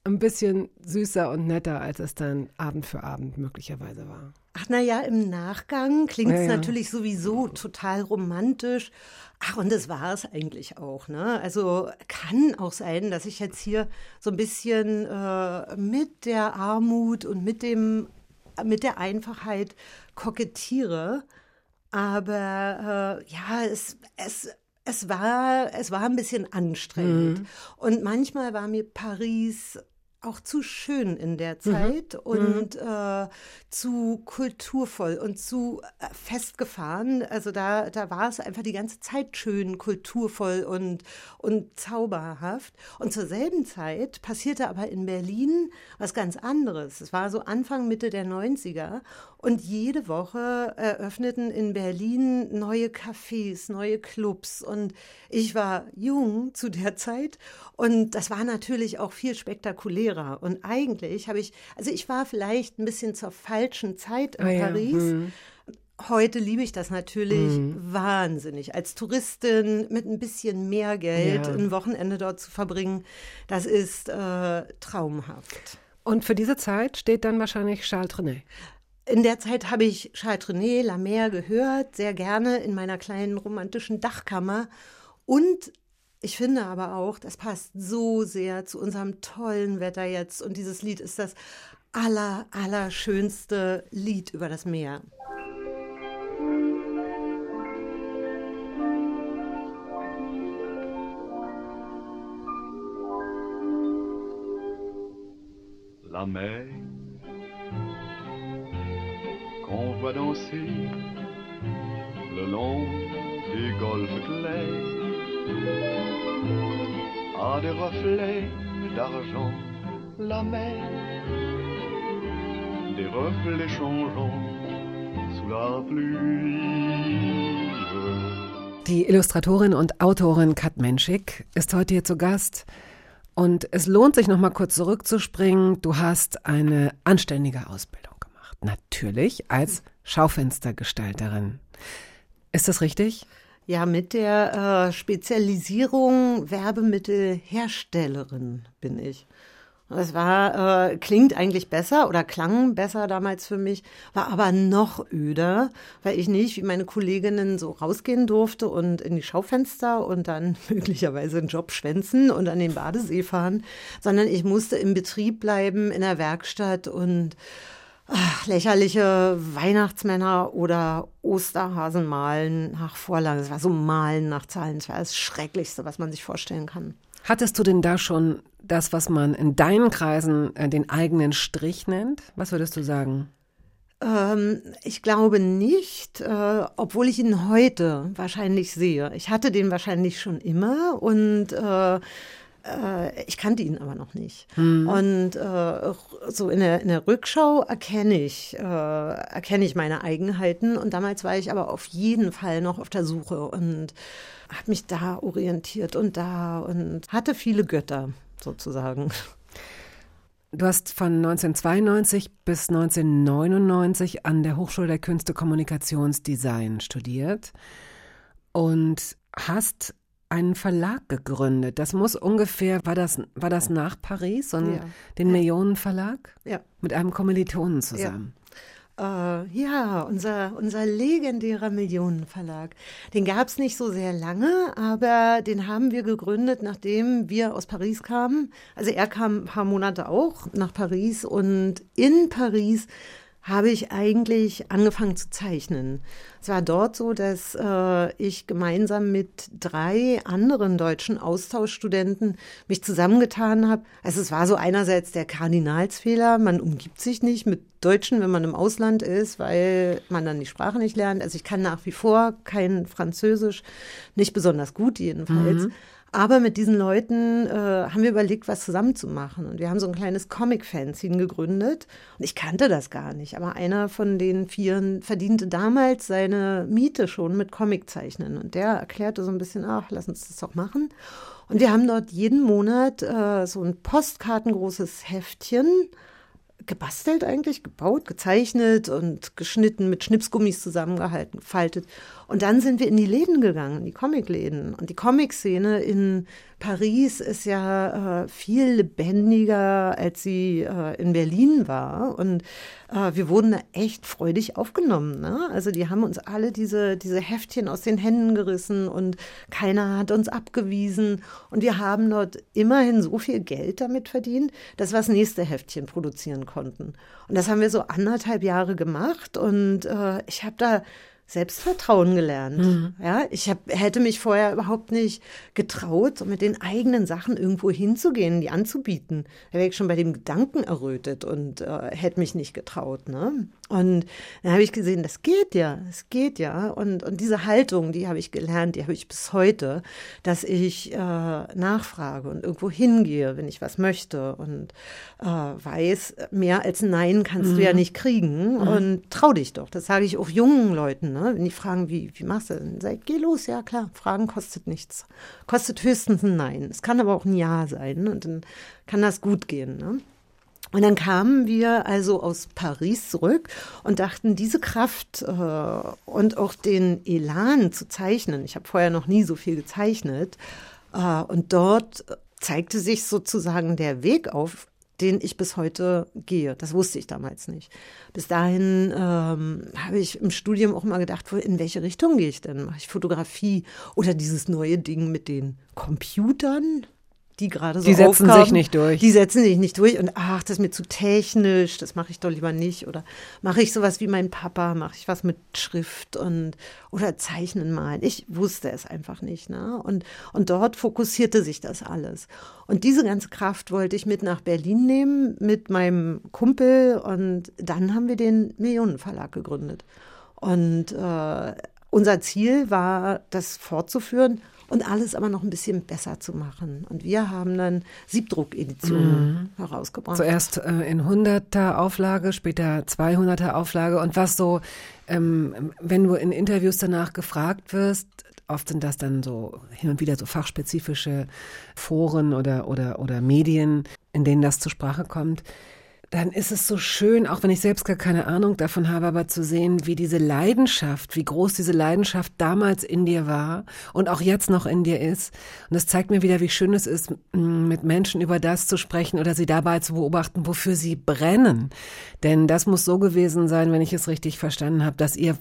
ein bisschen süßer und netter, als es dann Abend für Abend möglicherweise war. Ach na ja, im Nachgang klingt es Ja, ja. natürlich sowieso total romantisch. Ach, und das war es eigentlich auch. Ne? Also kann auch sein, dass ich jetzt hier so ein bisschen äh, mit der Armut und mit dem mit der Einfachheit kokettiere. Aber äh, ja, es, es, es, war, es war ein bisschen anstrengend. Und manchmal war mir Paris auch zu schön in der Zeit und äh, zu kulturvoll und zu äh, festgefahren. Also da, da war es einfach die ganze Zeit schön, kulturvoll und, und zauberhaft. Und zur selben Zeit passierte aber in Berlin was ganz anderes. Es war so Anfang, Mitte der 90er und jede Woche eröffneten in Berlin neue Cafés, neue Clubs. Und ich war jung zu der Zeit und das war natürlich auch viel spektakulärer. Und eigentlich habe ich, also ich war vielleicht ein bisschen zur falschen Zeit in Ah ja, Paris. Heute liebe ich das natürlich wahnsinnig. Als Touristin mit ein bisschen mehr Geld Ja. ein Wochenende dort zu verbringen, das ist äh, traumhaft. Und für diese Zeit steht dann wahrscheinlich Charles Trenet. In der Zeit habe ich Charles Trenet, La Mer gehört, sehr gerne in meiner kleinen romantischen Dachkammer. Und ich finde aber auch, das passt so sehr zu unserem tollen Wetter jetzt. Und dieses Lied ist das aller, allerschönste Lied über das Meer. la mer qu'on voit danser le long des golfes clairs a des reflets d'argent la mer des reflets changeants sous la pluie Die Illustratorin und Autorin Kat Menschik ist heute hier zu Gast. Und es lohnt sich noch mal kurz zurückzuspringen. Du hast eine anständige Ausbildung gemacht. Natürlich als Schaufenstergestalterin. Ist das richtig? Ja, mit der äh, Spezialisierung Werbemittelherstellerin bin ich. Das war, äh, klingt eigentlich besser oder klang besser damals für mich, war aber noch öder, weil ich nicht wie meine Kolleginnen so rausgehen durfte und in die Schaufenster und dann <laughs> möglicherweise einen Job schwänzen und an den Badesee fahren, sondern ich musste im Betrieb bleiben, in der Werkstatt und ach, lächerliche Weihnachtsmänner oder Osterhasen malen nach Vorlagen. Das war so Malen nach Zahlen. Das war das Schrecklichste, was man sich vorstellen kann. Hattest du denn da schon das, was man in deinen Kreisen äh, den eigenen Strich nennt? Was würdest du sagen? Ähm, ich glaube nicht, äh, obwohl ich ihn heute wahrscheinlich sehe. Ich hatte den wahrscheinlich schon immer und äh, äh, ich kannte ihn aber noch nicht. Und äh, so in der, in der Rückschau erkenne ich, äh, erkenne ich meine Eigenheiten. Und damals war ich aber auf jeden Fall noch auf der Suche und habe mich da orientiert und da und hatte viele Götter sozusagen. Du hast von 1992 bis 1999 an der Hochschule der Künste Kommunikationsdesign studiert und hast einen Verlag gegründet. Das muss ungefähr, war das, war das nach Paris, so ein, Ja. den Millionenverlag? Ja. Mit einem Kommilitonen zusammen. Äh, ja, unser, unser legendärer Millionenverlag. Den gab es nicht so sehr lange, aber den haben wir gegründet, nachdem wir aus Paris kamen. Also er kam ein paar Monate auch nach Paris und in Paris habe ich eigentlich angefangen zu zeichnen. Es war dort so, dass äh, ich gemeinsam mit drei anderen deutschen Austauschstudenten mich zusammengetan habe. Also es war so einerseits der Kardinalsfehler, man umgibt sich nicht mit Deutschen, wenn man im Ausland ist, weil man dann die Sprache nicht lernt. Also ich kann nach wie vor kein Französisch, nicht besonders gut jedenfalls. Mhm. Aber mit diesen Leuten äh, haben wir überlegt, was zusammen zu machen. Und wir haben so ein kleines Comic-Fanzine gegründet. Und ich kannte das gar nicht. Aber einer von den Vieren verdiente damals seine Miete schon mit Comiczeichnen. Und der erklärte so ein bisschen, ach, lass uns das doch machen. Und wir haben dort jeden Monat äh, so ein postkartengroßes Heftchen gebastelt eigentlich, gebaut, gezeichnet und geschnitten, mit Schnipsgummis zusammengehalten, gefaltet. Und dann sind wir in die Läden gegangen, die Comicläden. Und die Comic-Szene in Paris ist ja äh, viel lebendiger, als sie äh, in Berlin war. Und äh, wir wurden da echt freudig aufgenommen. Ne? Also die haben uns alle diese, diese Heftchen aus den Händen gerissen und keiner hat uns abgewiesen. Und wir haben dort immerhin so viel Geld damit verdient, dass wir das nächste Heftchen produzieren konnten. Und das haben wir so anderthalb Jahre gemacht. Und äh, ich habe da Selbstvertrauen gelernt. Mhm. Ja, ich hab, hätte mich vorher überhaupt nicht getraut, so mit den eigenen Sachen irgendwo hinzugehen, die anzubieten. Da wäre ich schon bei dem Gedanken errötet und äh, hätte mich nicht getraut. Ne? Und dann habe ich gesehen, das geht ja, es geht ja. Und, und diese Haltung, die habe ich gelernt, die habe ich bis heute, dass ich äh, nachfrage und irgendwo hingehe, wenn ich was möchte und äh, weiß, mehr als Nein kannst mhm. du ja mhm. nicht kriegen mhm. und trau dich doch. Das sage ich auch jungen Leuten. Ne? Wenn die fragen, wie, wie machst du das? Dann sag ich, geh los, ja klar, Fragen kostet nichts. Kostet höchstens ein Nein. Es kann aber auch ein Ja sein ne? und dann kann das gut gehen. Ne? Und dann kamen wir also aus Paris zurück und dachten, diese Kraft äh, und auch den Elan zu zeichnen. Ich habe vorher noch nie so viel gezeichnet. Äh, und dort zeigte sich sozusagen der Weg auf, den ich bis heute gehe. Das wusste ich damals nicht. Bis dahin ähm, habe ich im Studium auch mal gedacht, in welche Richtung gehe ich denn? Mache ich Fotografie oder dieses neue Ding mit den Computern? Die gerade so Die setzen aufkamen, sich nicht durch. Die setzen sich nicht durch und ach, das ist mir zu technisch, das mache ich doch lieber nicht. Oder mache ich sowas wie mein Papa, mache ich was mit Schrift und oder Zeichnen malen. Ich wusste es einfach nicht. Ne? Und, und dort fokussierte sich das alles. Und diese ganze Kraft wollte ich mit nach Berlin nehmen mit meinem Kumpel und dann haben wir den Millionenverlag gegründet. Und äh, unser Ziel war, das fortzuführen und alles aber noch ein bisschen besser zu machen. Und wir haben dann Siebdruckeditionen mhm. herausgebracht. Zuerst äh, in 100er Auflage, später 200er Auflage. Und was so, ähm, wenn du in Interviews danach gefragt wirst, oft sind das dann so hin und wieder so fachspezifische Foren oder, oder, oder Medien, in denen das zur Sprache kommt dann ist es so schön, auch wenn ich selbst gar keine Ahnung davon habe, aber zu sehen, wie diese Leidenschaft, wie groß diese Leidenschaft damals in dir war und auch jetzt noch in dir ist. Und das zeigt mir wieder, wie schön es ist, mit Menschen über das zu sprechen oder sie dabei zu beobachten, wofür sie brennen. Denn das muss so gewesen sein, wenn ich es richtig verstanden habe, dass ihr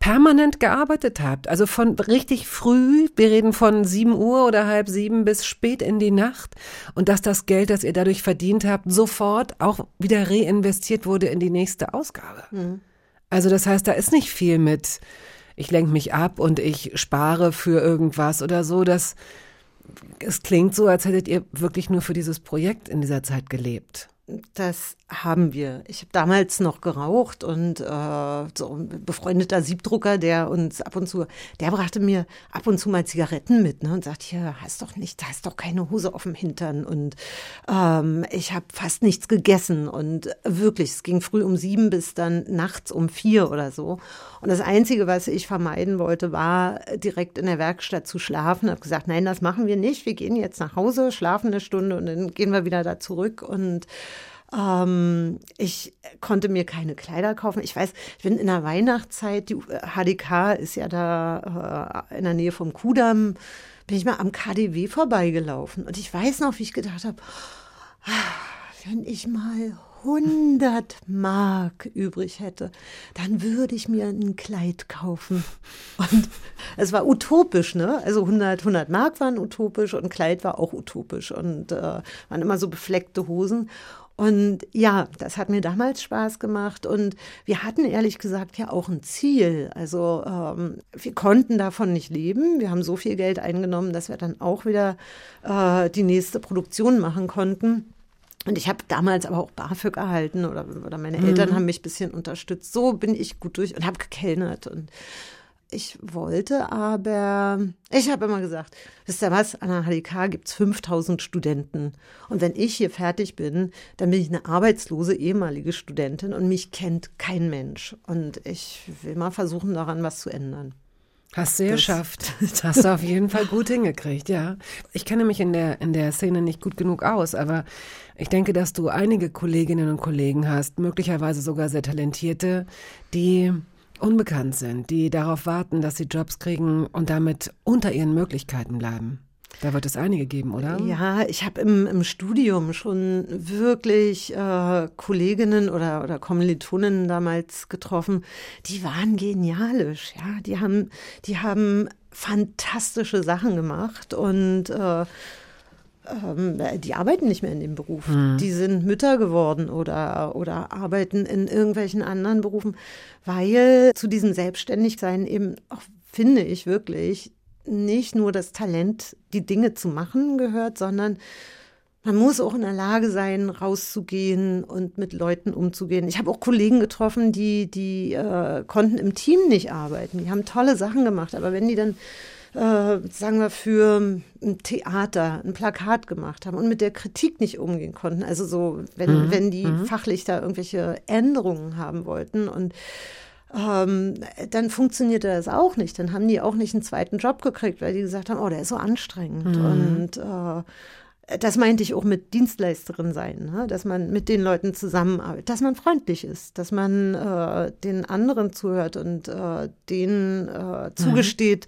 permanent gearbeitet habt. Also von richtig früh, wir reden von sieben Uhr oder halb sieben bis spät in die Nacht. Und dass das Geld, das ihr dadurch verdient habt, sofort auch wieder reinvestiert wurde in die nächste Ausgabe. Mhm. Also das heißt, da ist nicht viel mit, ich lenke mich ab und ich spare für irgendwas oder so. Das, es klingt so, als hättet ihr wirklich nur für dieses Projekt in dieser Zeit gelebt. Das haben wir. Ich habe damals noch geraucht und äh, so ein befreundeter Siebdrucker, der uns ab und zu, der brachte mir ab und zu mal Zigaretten mit ne, und sagt, hier, hast doch nicht, hast doch keine Hose auf dem Hintern. Und ähm, ich habe fast nichts gegessen. Und wirklich, es ging früh um sieben bis dann nachts um vier oder so. Und das Einzige, was ich vermeiden wollte, war direkt in der Werkstatt zu schlafen. Ich habe gesagt, nein, das machen wir nicht. Wir gehen jetzt nach Hause, schlafen eine Stunde und dann gehen wir wieder da zurück und ähm, ich konnte mir keine Kleider kaufen. Ich weiß, ich bin in der Weihnachtszeit, die HDK ist ja da äh, in der Nähe vom Kudamm, bin ich mal am KDW vorbeigelaufen. Und ich weiß noch, wie ich gedacht habe, wenn ich mal 100 Mark übrig hätte, dann würde ich mir ein Kleid kaufen. Und es war utopisch, ne? Also 100, 100 Mark waren utopisch und Kleid war auch utopisch und äh, waren immer so befleckte Hosen. Und ja, das hat mir damals Spaß gemacht. Und wir hatten ehrlich gesagt ja auch ein Ziel. Also ähm, wir konnten davon nicht leben. Wir haben so viel Geld eingenommen, dass wir dann auch wieder äh, die nächste Produktion machen konnten. Und ich habe damals aber auch BAföG erhalten oder, oder meine Eltern haben mich ein bisschen unterstützt. So bin ich gut durch und habe gekellnert und ich wollte aber, ich habe immer gesagt, wisst ihr was, an der HDK gibt's 5000 Studenten. Und wenn ich hier fertig bin, dann bin ich eine arbeitslose ehemalige Studentin und mich kennt kein Mensch. Und ich will mal versuchen, daran was zu ändern. Hast du geschafft. <laughs> Das hast du auf jeden Fall gut hingekriegt, ja. Ich kenne mich in der, in der Szene nicht gut genug aus, aber ich denke, dass du einige Kolleginnen und Kollegen hast, möglicherweise sogar sehr talentierte, die unbekannt sind, die darauf warten, dass sie Jobs kriegen und damit unter ihren Möglichkeiten bleiben. Da wird es einige geben, oder? Ja, ich habe im, im Studium schon wirklich äh, Kolleginnen oder, oder Kommilitoninnen damals getroffen, die waren genialisch, ja. Die haben, die haben fantastische Sachen gemacht und äh, ähm, die arbeiten nicht mehr in dem Beruf. Mhm. Die sind Mütter geworden oder, oder arbeiten in irgendwelchen anderen Berufen, weil zu diesem Selbstständigsein eben auch, finde ich wirklich, nicht nur das Talent, die Dinge zu machen gehört, sondern man muss auch in der Lage sein, rauszugehen und mit Leuten umzugehen. Ich habe auch Kollegen getroffen, die, die äh, konnten im Team nicht arbeiten. Die haben tolle Sachen gemacht, aber wenn die dann äh, sagen wir, für ein Theater ein Plakat gemacht haben und mit der Kritik nicht umgehen konnten. Also so, wenn, Mhm. wenn die fachlich da irgendwelche Änderungen haben wollten und ähm, dann funktionierte das auch nicht. Dann haben die auch nicht einen zweiten Job gekriegt, weil die gesagt haben, oh, der ist so anstrengend. Und äh, das meinte ich auch mit Dienstleisterin sein, ne? dass man mit den Leuten zusammenarbeitet, dass man freundlich ist, dass man äh, den anderen zuhört und äh, denen äh, zugesteht,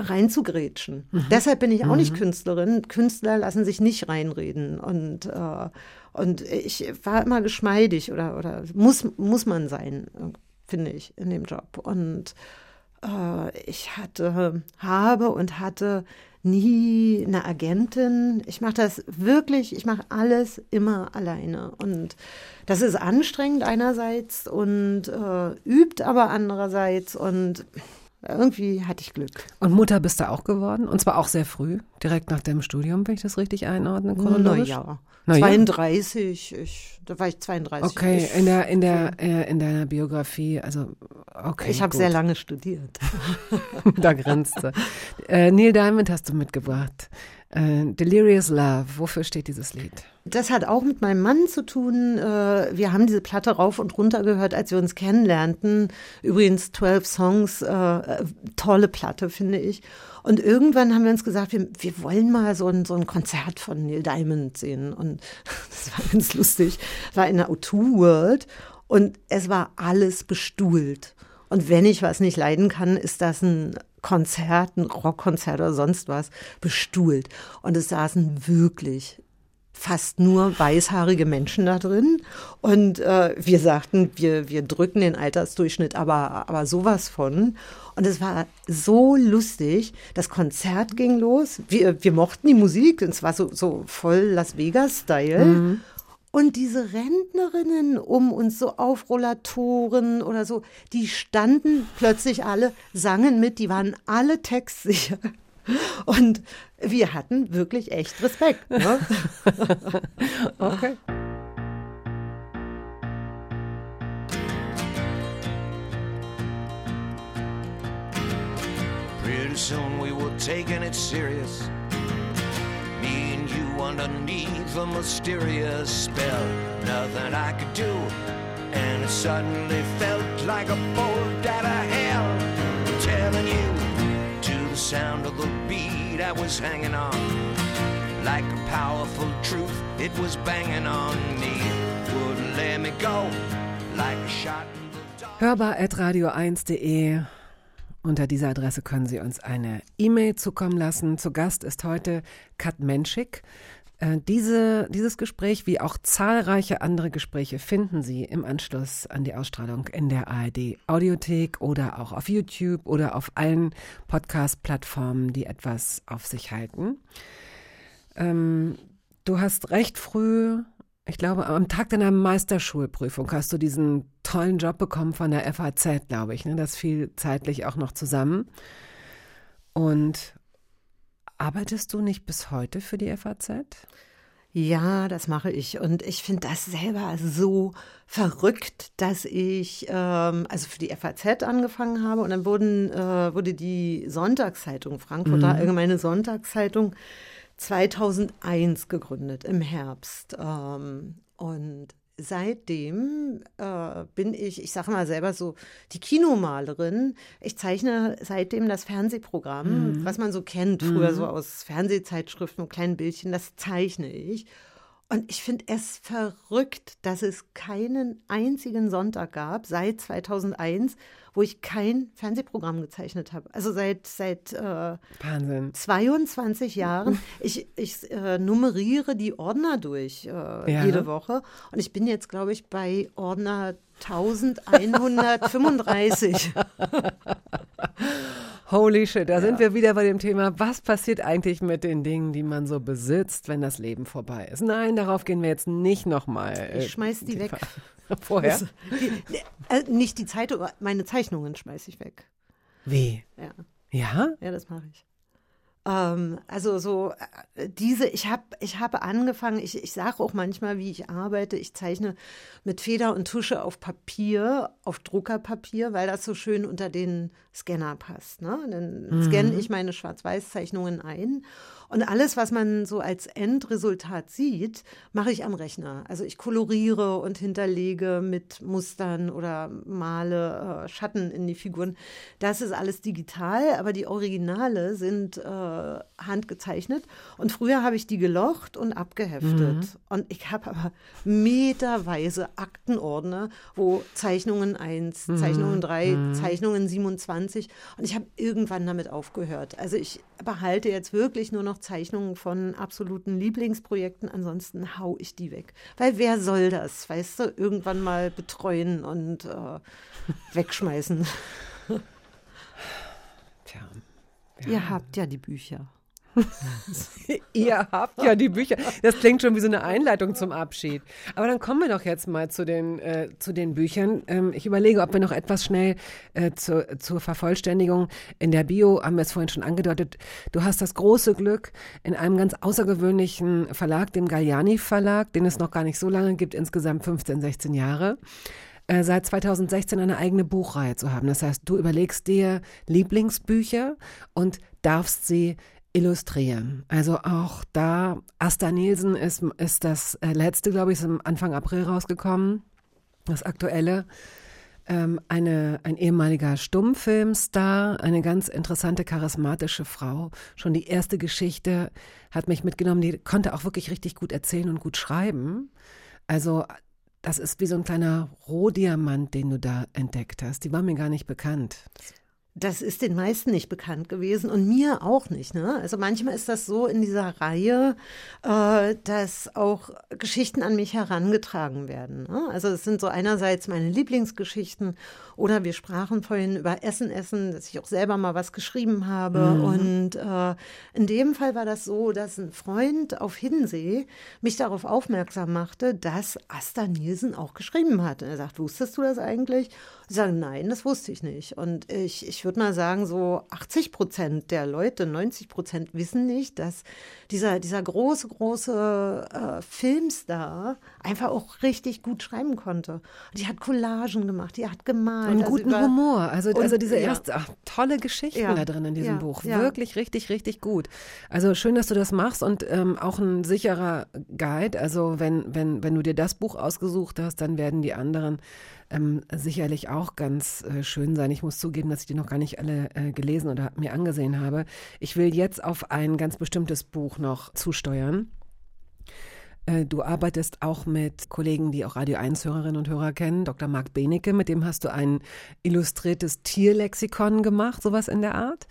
reinzugrätschen. Deshalb bin ich auch nicht Künstlerin. Künstler lassen sich nicht reinreden und äh, und ich war immer geschmeidig oder oder muss muss man sein, finde ich in dem Job und äh, ich hatte habe und hatte nie eine Agentin. Ich mache das wirklich, ich mache alles immer alleine und das ist anstrengend einerseits und äh, übt aber andererseits und irgendwie hatte ich Glück. Und Mutter bist du auch geworden? Und zwar auch sehr früh, direkt nach deinem Studium, wenn ich das richtig einordne, chronologisch? Naja, Na ja. 32, ich, da war ich 32. Okay, Ich, in, der, in, der, äh, in deiner Biografie, also okay. ich habe sehr lange studiert. <laughs> da grinste. Äh, Neil Diamond hast du mitgebracht. Äh, Delirious Love, wofür steht dieses Lied? Das hat auch mit meinem Mann zu tun. Äh, Wir haben diese Platte rauf und runter gehört, als wir uns kennenlernten. Übrigens 12 Songs, äh, tolle Platte, finde ich. Und irgendwann haben wir uns gesagt, wir, wir wollen mal so ein, so ein Konzert von Neil Diamond sehen. Und <laughs> das war ganz lustig. War in der O2 World und es war alles bestuhlt. Und wenn ich was nicht leiden kann, ist das ein Konzert, ein Rockkonzert oder sonst was, bestuhlt. Und es saßen wirklich fast nur weißhaarige Menschen da drin. Und äh, wir sagten, wir, wir drücken den Altersdurchschnitt aber, aber sowas von. Und es war so lustig. Das Konzert ging los. Wir, wir mochten die Musik. und Es war so, so voll Las Vegas-Style. Und diese Rentnerinnen um uns so auf Rollatoren oder so, die standen plötzlich alle, sangen mit, die waren alle textsicher. Und wir hatten wirklich echt Respekt. Ne? <laughs> Okay. Pretty soon we were taking it serious. Me and you underneath a mysterious spell. Nothing I could do, and it suddenly felt like a bolt out of hell. I'm telling you, to the sound of the beat, I was hanging on. Like a powerful truth, it was banging on me. Wouldn't let me go, like a shot. Hörbar at radio1.de Unter dieser Adresse können Sie uns eine E-Mail zukommen lassen. Zu Gast ist heute Kat Menschik. Äh, diese, dieses Gespräch, wie auch zahlreiche andere Gespräche, finden Sie im Anschluss an die Ausstrahlung in der ARD Audiothek oder auch auf YouTube oder auf allen Podcast-Plattformen, die etwas auf sich halten. Ähm, du hast recht früh, ich glaube, am Tag deiner Meisterschulprüfung hast du diesen tollen Job bekommen von der FAZ, glaube ich. Ne? Das fiel zeitlich auch noch zusammen. Und arbeitest du nicht bis heute für die FAZ? Ja, das mache ich. Und ich finde das selber so verrückt, dass ich ähm, also für die FAZ angefangen habe und dann wurden, äh, wurde die Sonntagszeitung, Frankfurter Mhm. Allgemeine Sonntagszeitung, 2001 gegründet im Herbst. Ähm, und seitdem äh, bin ich, ich sage mal selber so, die Kinomalerin. Ich zeichne seitdem das Fernsehprogramm, was man so kennt, früher so aus Fernsehzeitschriften und kleinen Bildchen, das zeichne ich. Und ich finde es verrückt, dass es keinen einzigen Sonntag gab seit 2001, wo ich kein Fernsehprogramm gezeichnet habe. Also seit, seit äh, Wahnsinn. 22 Jahren. Ich, ich äh, nummeriere die Ordner durch äh, Ja. jede Woche. Und ich bin jetzt, glaube ich, bei Ordner 1135. <laughs> Holy shit, da sind wir wieder bei dem Thema, was passiert eigentlich mit den Dingen, die man so besitzt, wenn das Leben vorbei ist? Nein, darauf gehen wir jetzt nicht nochmal. Ich schmeiß die weg. <laughs> Vorher? Die, äh, nicht die Zeitung, meine Zeichnungen schmeiße ich weg. Wie? Ja. Ja? Ja, das mache ich. Ähm, also so äh, diese, ich habe ich habe angefangen, ich, ich sage auch manchmal, wie ich arbeite. Ich zeichne mit Feder und Tusche auf Papier, auf Druckerpapier, weil das so schön unter den Scanner passt. Ne? Dann scanne ich meine Schwarz-Weiß-Zeichnungen ein. Und alles, was man so als Endresultat sieht, mache ich am Rechner. Also ich koloriere und hinterlege mit Mustern oder male äh, Schatten in die Figuren. Das ist alles digital, aber die Originale sind äh, handgezeichnet. Und früher habe ich die gelocht und abgeheftet. Und ich habe aber meterweise Aktenordner, wo Zeichnungen 1, Zeichnungen 3, Zeichnungen 27. Und ich habe irgendwann damit aufgehört. Also ich behalte jetzt wirklich nur noch Zeichnungen von absoluten Lieblingsprojekten. Ansonsten hau ich die weg. Weil wer soll das, weißt du, irgendwann mal betreuen und äh, <laughs> wegschmeißen. Tja. Ihr habt ja die Bücher. <laughs> Ihr habt ja die Bücher. Das klingt schon wie so eine Einleitung zum Abschied. Aber dann kommen wir doch jetzt mal zu den, äh, zu den Büchern. Ähm, ich überlege, ob wir noch etwas schnell äh, zu, zur Vervollständigung. In der Bio haben wir es vorhin schon angedeutet. Du hast das große Glück, in einem ganz außergewöhnlichen Verlag, dem Galliani Verlag, den es noch gar nicht so lange gibt, insgesamt 15, 16 Jahre, äh, seit 2016 eine eigene Buchreihe zu haben. Das heißt, du überlegst dir Lieblingsbücher und darfst sie illustrieren. Also auch da, Asta Nielsen ist, ist das äh, letzte, glaube ich, ist im Anfang April rausgekommen, das aktuelle. Ähm, eine, ein ehemaliger Stummfilmstar, eine ganz interessante, charismatische Frau. Schon die erste Geschichte hat mich mitgenommen, die konnte auch wirklich richtig gut erzählen und gut schreiben. Also das ist wie so ein kleiner Rohdiamant, den du da entdeckt hast. Die war mir gar nicht bekannt. Das ist den meisten nicht bekannt gewesen und mir auch nicht. Ne? Also manchmal ist das so in dieser Reihe, äh, dass auch Geschichten an mich herangetragen werden. Ne? Also es sind so einerseits meine Lieblingsgeschichten oder wir sprachen vorhin über Essen, Essen, dass ich auch selber mal was geschrieben habe. Mhm. Und äh, in dem Fall war das so, dass ein Freund auf Hiddensee mich darauf aufmerksam machte, dass Asta Nielsen auch geschrieben hat. Und er sagt, wusstest du das eigentlich? Ich sage, nein, das wusste ich nicht. Und ich, ich würde mal sagen, so 80 Prozent der Leute, 90 Prozent wissen nicht, dass dieser, dieser große, große äh, Filmstar einfach auch richtig gut schreiben konnte. Die hat Collagen gemacht, die hat gemalt. Und also guten über- Humor. Also, Und- also diese ja. erste, ach, tolle Geschichten Ja, da drin in diesem ja, Buch. Wirklich richtig, richtig gut. Also schön, dass du das machst und ähm, auch ein sicherer Guide. Also wenn, wenn, wenn du dir das Buch ausgesucht hast, dann werden die anderen ähm, sicherlich auch ganz äh, schön sein. Ich muss zugeben, dass ich die noch gar nicht alle äh, gelesen oder mir angesehen habe. Ich will jetzt auf ein ganz bestimmtes Buch noch zusteuern. Äh, Du arbeitest auch mit Kollegen, die auch Radio 1-Hörerinnen und Hörer kennen, Dr. Marc Benecke, mit dem hast du ein illustriertes Tierlexikon gemacht, sowas in der Art.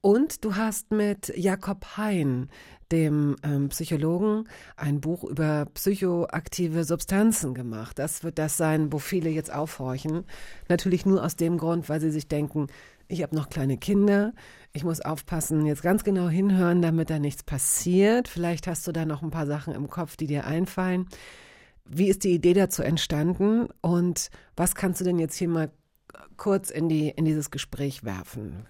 Und du hast mit Jakob Hein dem ähm, Psychologen, ein Buch über psychoaktive Substanzen gemacht. Das wird das sein, wo viele jetzt aufhorchen. Natürlich nur aus dem Grund, weil sie sich denken, ich habe noch kleine Kinder, ich muss aufpassen, jetzt ganz genau hinhören, damit da nichts passiert. Vielleicht hast du da noch ein paar Sachen im Kopf, die dir einfallen. Wie ist die Idee dazu entstanden und was kannst du denn jetzt hier mal kurz in, die, in dieses Gespräch werfen?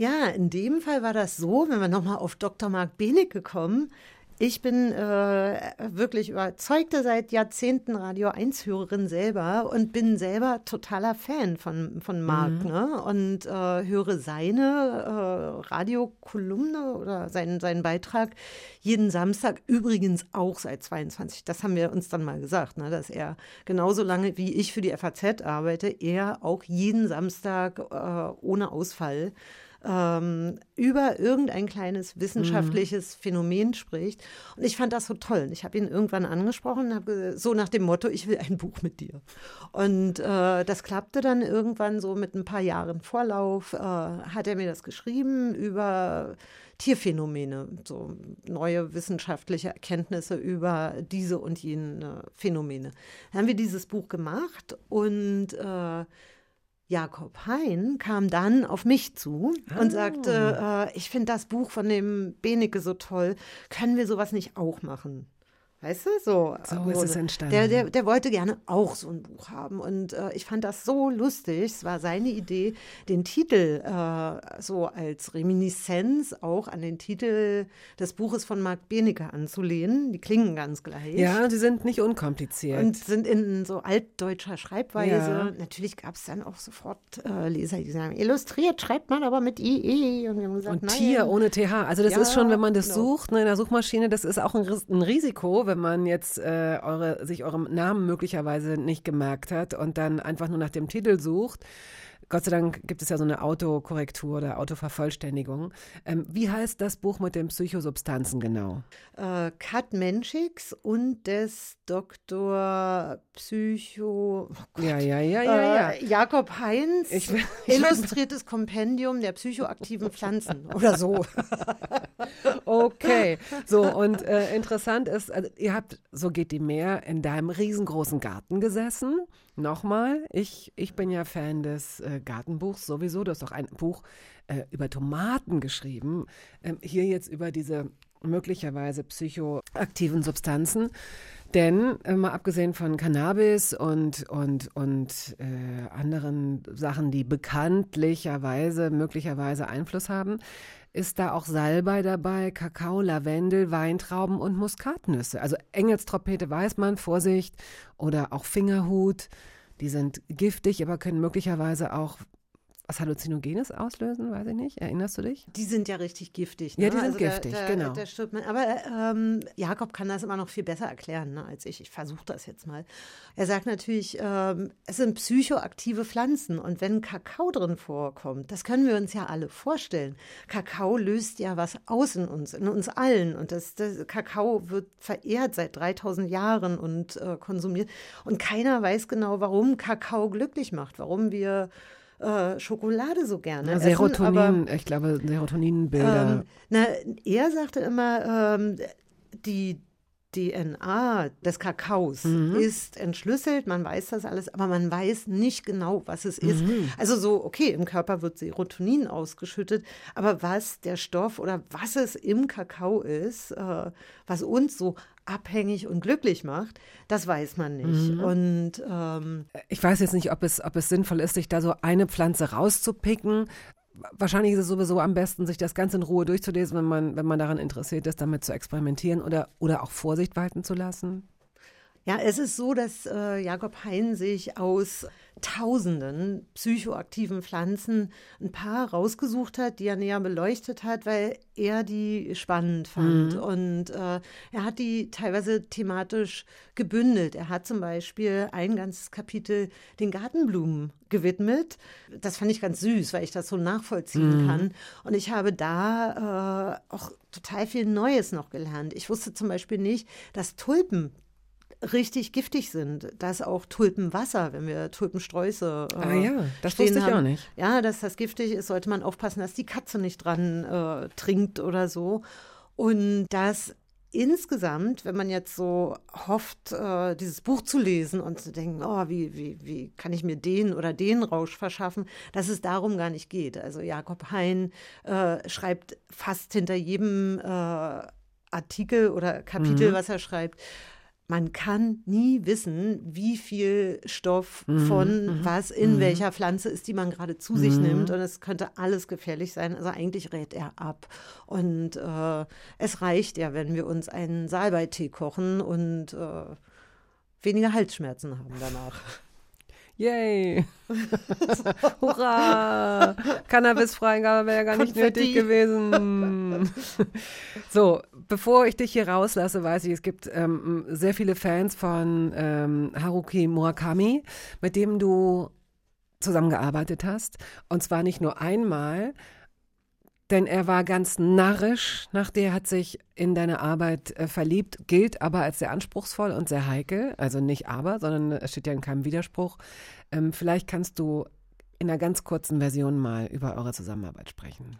Ja, in dem Fall war das so, wenn wir nochmal auf Dr. Marc Benecke kommen. Ich bin äh, wirklich überzeugte seit Jahrzehnten Radio 1-Hörerin selber und bin selber totaler Fan von, von Marc mhm. ne? und äh, höre seine äh, Radiokolumne oder seinen, seinen Beitrag jeden Samstag, übrigens auch seit 22. Das haben wir uns dann mal gesagt, ne? dass er genauso lange wie ich für die FAZ arbeite, er auch jeden Samstag äh, ohne Ausfall ähm, über irgendein kleines wissenschaftliches mhm. Phänomen spricht. Und ich fand das so toll. Ich habe ihn irgendwann angesprochen und habe so nach dem Motto, ich will ein Buch mit dir. Und äh, das klappte dann irgendwann so mit ein paar Jahren Vorlauf, äh, hat er mir das geschrieben über Tierphänomene, so neue wissenschaftliche Erkenntnisse über diese und jene Phänomene. Dann haben wir dieses Buch gemacht und äh, Jakob Hein kam dann auf mich zu oh. und sagte, äh, ich finde das Buch von dem Benecke so toll, können wir sowas nicht auch machen? Weißt du, so. So ist es entstanden. Der, der, der wollte gerne auch so ein Buch haben. Und äh, ich fand das so lustig. Es war seine Idee, den Titel äh, so als Reminiszenz auch an den Titel des Buches von Marc Benecke anzulehnen. Die klingen ganz gleich. Ja, die sind nicht unkompliziert. Und sind in so altdeutscher Schreibweise. Ja. Natürlich gab es dann auch sofort äh, Leser, die sagen, illustriert schreibt man aber mit IE. Und, wir haben gesagt, und Tier ohne TH. Also das ja, ist schon, wenn man das genau. sucht, ne, in der Suchmaschine, das ist auch ein, ein Risiko, wenn man jetzt äh, eure, sich eurem Namen möglicherweise nicht gemerkt hat und dann einfach nur nach dem Titel sucht. Gott sei Dank gibt es ja so eine Autokorrektur oder Autovervollständigung. Ähm, wie heißt das Buch mit den Psychosubstanzen genau? Äh, Kat Menschix und des Dr. Psycho. Oh ja, ja, ja, ja, äh, Jakob Heinz. Ich, <laughs> ich illustriertes Kompendium der psychoaktiven <laughs> Pflanzen oder so. <laughs> okay. So, und äh, interessant ist, also, ihr habt, so geht die Meer, in deinem riesengroßen Garten gesessen Nochmal, ich, ich bin ja Fan des äh, Gartenbuchs sowieso. Du hast auch ein Buch äh, über Tomaten geschrieben. Ähm, hier jetzt über diese möglicherweise psychoaktiven Substanzen. Denn äh, mal abgesehen von Cannabis und, und, und äh, anderen Sachen, die bekanntlicherweise möglicherweise Einfluss haben, ist da auch Salbei dabei, Kakao, Lavendel, Weintrauben und Muskatnüsse. Also Engelstrompete weiß man, Vorsicht, oder auch Fingerhut. Die sind giftig, aber können möglicherweise auch was Halluzinogenes auslösen, weiß ich nicht. Erinnerst du dich? Die sind ja richtig giftig. Ne? Ja, die sind also giftig, da, da, genau. Da stirbt man. Aber ähm, Jakob kann das immer noch viel besser erklären ne, als ich. Ich versuche das jetzt mal. Er sagt natürlich, ähm, es sind psychoaktive Pflanzen und wenn Kakao drin vorkommt, das können wir uns ja alle vorstellen. Kakao löst ja was aus in uns, in uns allen. Und das, das Kakao wird verehrt seit 3000 Jahren und äh, konsumiert. Und keiner weiß genau, warum Kakao glücklich macht, warum wir äh, Schokolade so gerne. Serotonin, essen, aber, ich glaube, Serotoninbilder. Ähm, na, er sagte immer, ähm, die DNA des Kakaos mhm. ist entschlüsselt, man weiß das alles, aber man weiß nicht genau, was es ist. Mhm. Also so, okay, im Körper wird Serotonin ausgeschüttet, aber was der Stoff oder was es im Kakao ist, äh, was uns so abhängig und glücklich macht, das weiß man nicht. Mhm. Und ähm, ich weiß jetzt nicht, ob es, ob es sinnvoll ist, sich da so eine Pflanze rauszupicken, wahrscheinlich ist es sowieso am besten, sich das Ganze in Ruhe durchzulesen, wenn man, wenn man daran interessiert ist, damit zu experimentieren oder, oder auch Vorsicht walten zu lassen. Ja, es ist so, dass äh, Jakob Hein sich aus tausenden psychoaktiven Pflanzen ein paar rausgesucht hat, die er näher beleuchtet hat, weil er die spannend fand. Mhm. Und äh, er hat die teilweise thematisch gebündelt. Er hat zum Beispiel ein ganzes Kapitel den Gartenblumen gewidmet. Das fand ich ganz süß, weil ich das so nachvollziehen mhm. kann. Und ich habe da äh, auch total viel Neues noch gelernt. Ich wusste zum Beispiel nicht, dass Tulpen richtig giftig sind. Dass auch Tulpenwasser, wenn wir Tulpensträuße. Äh, ah ja, das wusste ich haben, auch nicht. Ja, dass das giftig ist, sollte man aufpassen, dass die Katze nicht dran äh, trinkt oder so. Und das insgesamt, wenn man jetzt so hofft, äh, dieses Buch zu lesen und zu denken, oh, wie, wie, wie kann ich mir den oder den Rausch verschaffen, dass es darum gar nicht geht. Also Jakob Hein äh, schreibt fast hinter jedem äh, Artikel oder Kapitel, Mhm. was er schreibt, man kann nie wissen, wie viel Stoff Mhm, von mhm, was in mhm. welcher Pflanze ist, die man gerade zu sich Mhm. nimmt. Und es könnte alles gefährlich sein. Also eigentlich rät er ab. Und äh, es reicht ja, wenn wir uns einen Salbeitee kochen und äh, weniger Halsschmerzen haben danach. Yay! <laughs> Hurra! Cannabisfreigabe wäre ja gar nicht nötig gewesen. <laughs> so, bevor ich dich hier rauslasse, weiß ich, es gibt ähm, sehr viele Fans von ähm, Haruki Murakami, mit dem du zusammengearbeitet hast. Und zwar nicht nur einmal, denn er war ganz narrisch, nach der hat sich in deine Arbeit äh, verliebt, gilt aber als sehr anspruchsvoll und sehr heikel. Also nicht aber, sondern es steht ja in keinem Widerspruch. Ähm, vielleicht kannst du in einer ganz kurzen Version mal über eure Zusammenarbeit sprechen.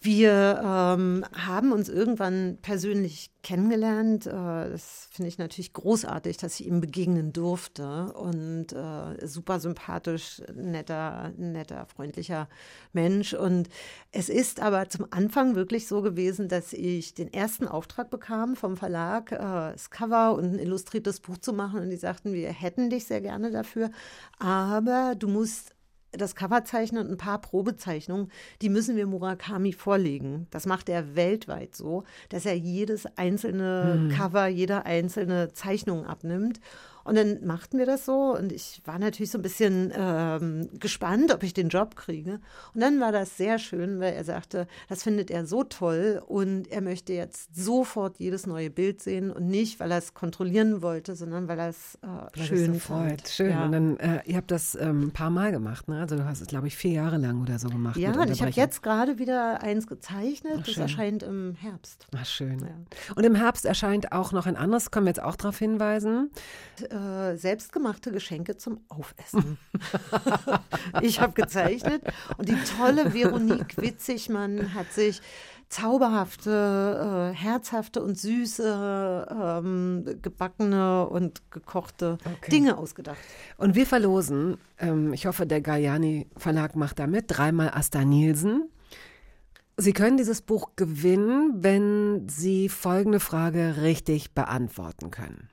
Wir ähm, haben uns irgendwann persönlich kennengelernt. Äh, das finde ich natürlich großartig, dass ich ihm begegnen durfte. Und äh, super sympathisch, netter, netter, freundlicher Mensch. Und es ist aber zum Anfang wirklich so gewesen, dass ich den ersten Auftrag bekam vom Verlag, äh, das Cover und ein illustriertes Buch zu machen. Und die sagten, wir hätten dich sehr gerne dafür, aber du musst das Cover zeichnen und ein paar Probezeichnungen, die müssen wir Murakami vorlegen. Das macht er weltweit so, dass er jedes einzelne Mhm. Cover, jede einzelne Zeichnung abnimmt. Und dann machten wir das so und ich war natürlich so ein bisschen ähm, gespannt, ob ich den Job kriege. Und dann war das sehr schön, weil er sagte, das findet er so toll und er möchte jetzt sofort jedes neue Bild sehen und nicht, weil er es kontrollieren wollte, sondern weil er es äh, schön so freut. Schön. Ja. Und dann, äh, ihr habt das ähm, ein paar Mal gemacht, ne? Also du hast es, glaube ich, vier Jahre lang oder so gemacht. Ja, und ich habe jetzt gerade wieder eins gezeichnet. Ach, das erscheint im Herbst. Ach, schön. Ja. Und im Herbst erscheint auch noch ein anderes, können wir jetzt auch darauf hinweisen. Äh, selbstgemachte Geschenke zum Aufessen. <laughs> ich habe gezeichnet und die tolle Veronique Witzigmann hat sich zauberhafte, äh, herzhafte und süße, ähm, gebackene und gekochte Okay. Dinge ausgedacht. Und wir verlosen, ähm, ich hoffe, der Galliani Verlag macht damit, dreimal Asta Nielsen. Sie können dieses Buch gewinnen, wenn Sie folgende Frage richtig beantworten können.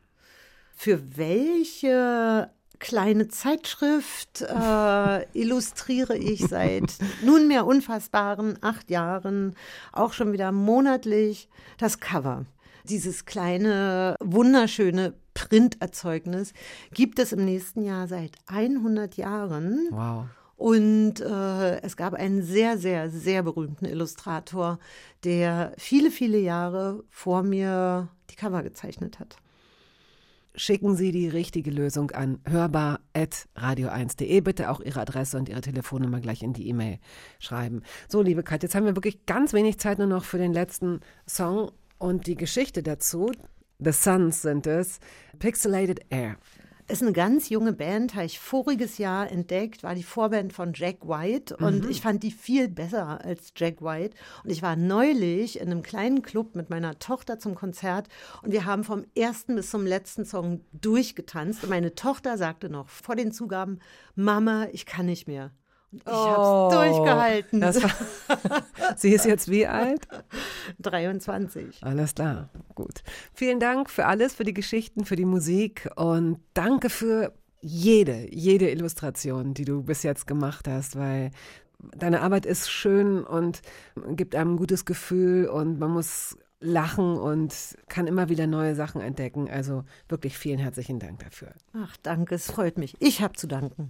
Für welche kleine Zeitschrift äh, <laughs> illustriere ich seit nunmehr unfassbaren acht Jahren auch schon wieder monatlich das Cover. Dieses kleine, wunderschöne Printerzeugnis gibt es im nächsten Jahr seit 100 Jahren. Wow. Und äh, es gab einen sehr, sehr, sehr berühmten Illustrator, der viele, viele Jahre vor mir die Cover gezeichnet hat. Schicken Sie die richtige Lösung an hörbar.radio1.de. Bitte auch Ihre Adresse und Ihre Telefonnummer gleich in die E-Mail schreiben. So, liebe Kat, jetzt haben wir wirklich ganz wenig Zeit nur noch für den letzten Song und die Geschichte dazu. The Suns sind es. Pixelated Air. Ist eine ganz junge Band, habe ich voriges Jahr entdeckt, war die Vorband von Jack White und Mhm. ich fand die viel besser als Jack White. Und ich war neulich in einem kleinen Club mit meiner Tochter zum Konzert und wir haben vom ersten bis zum letzten Song durchgetanzt. Und meine Tochter sagte noch vor den Zugaben, Mama, ich kann nicht mehr. Ich Oh, habe es durchgehalten. war- <laughs> Sie ist jetzt wie alt? 23. Alles klar, gut. Vielen Dank für alles, für die Geschichten, für die Musik und danke für jede, jede Illustration, die du bis jetzt gemacht hast, weil deine Arbeit ist schön und gibt einem ein gutes Gefühl und man muss lachen und kann immer wieder neue Sachen entdecken. Also wirklich vielen herzlichen Dank dafür. Ach, danke, es freut mich. Ich habe zu danken.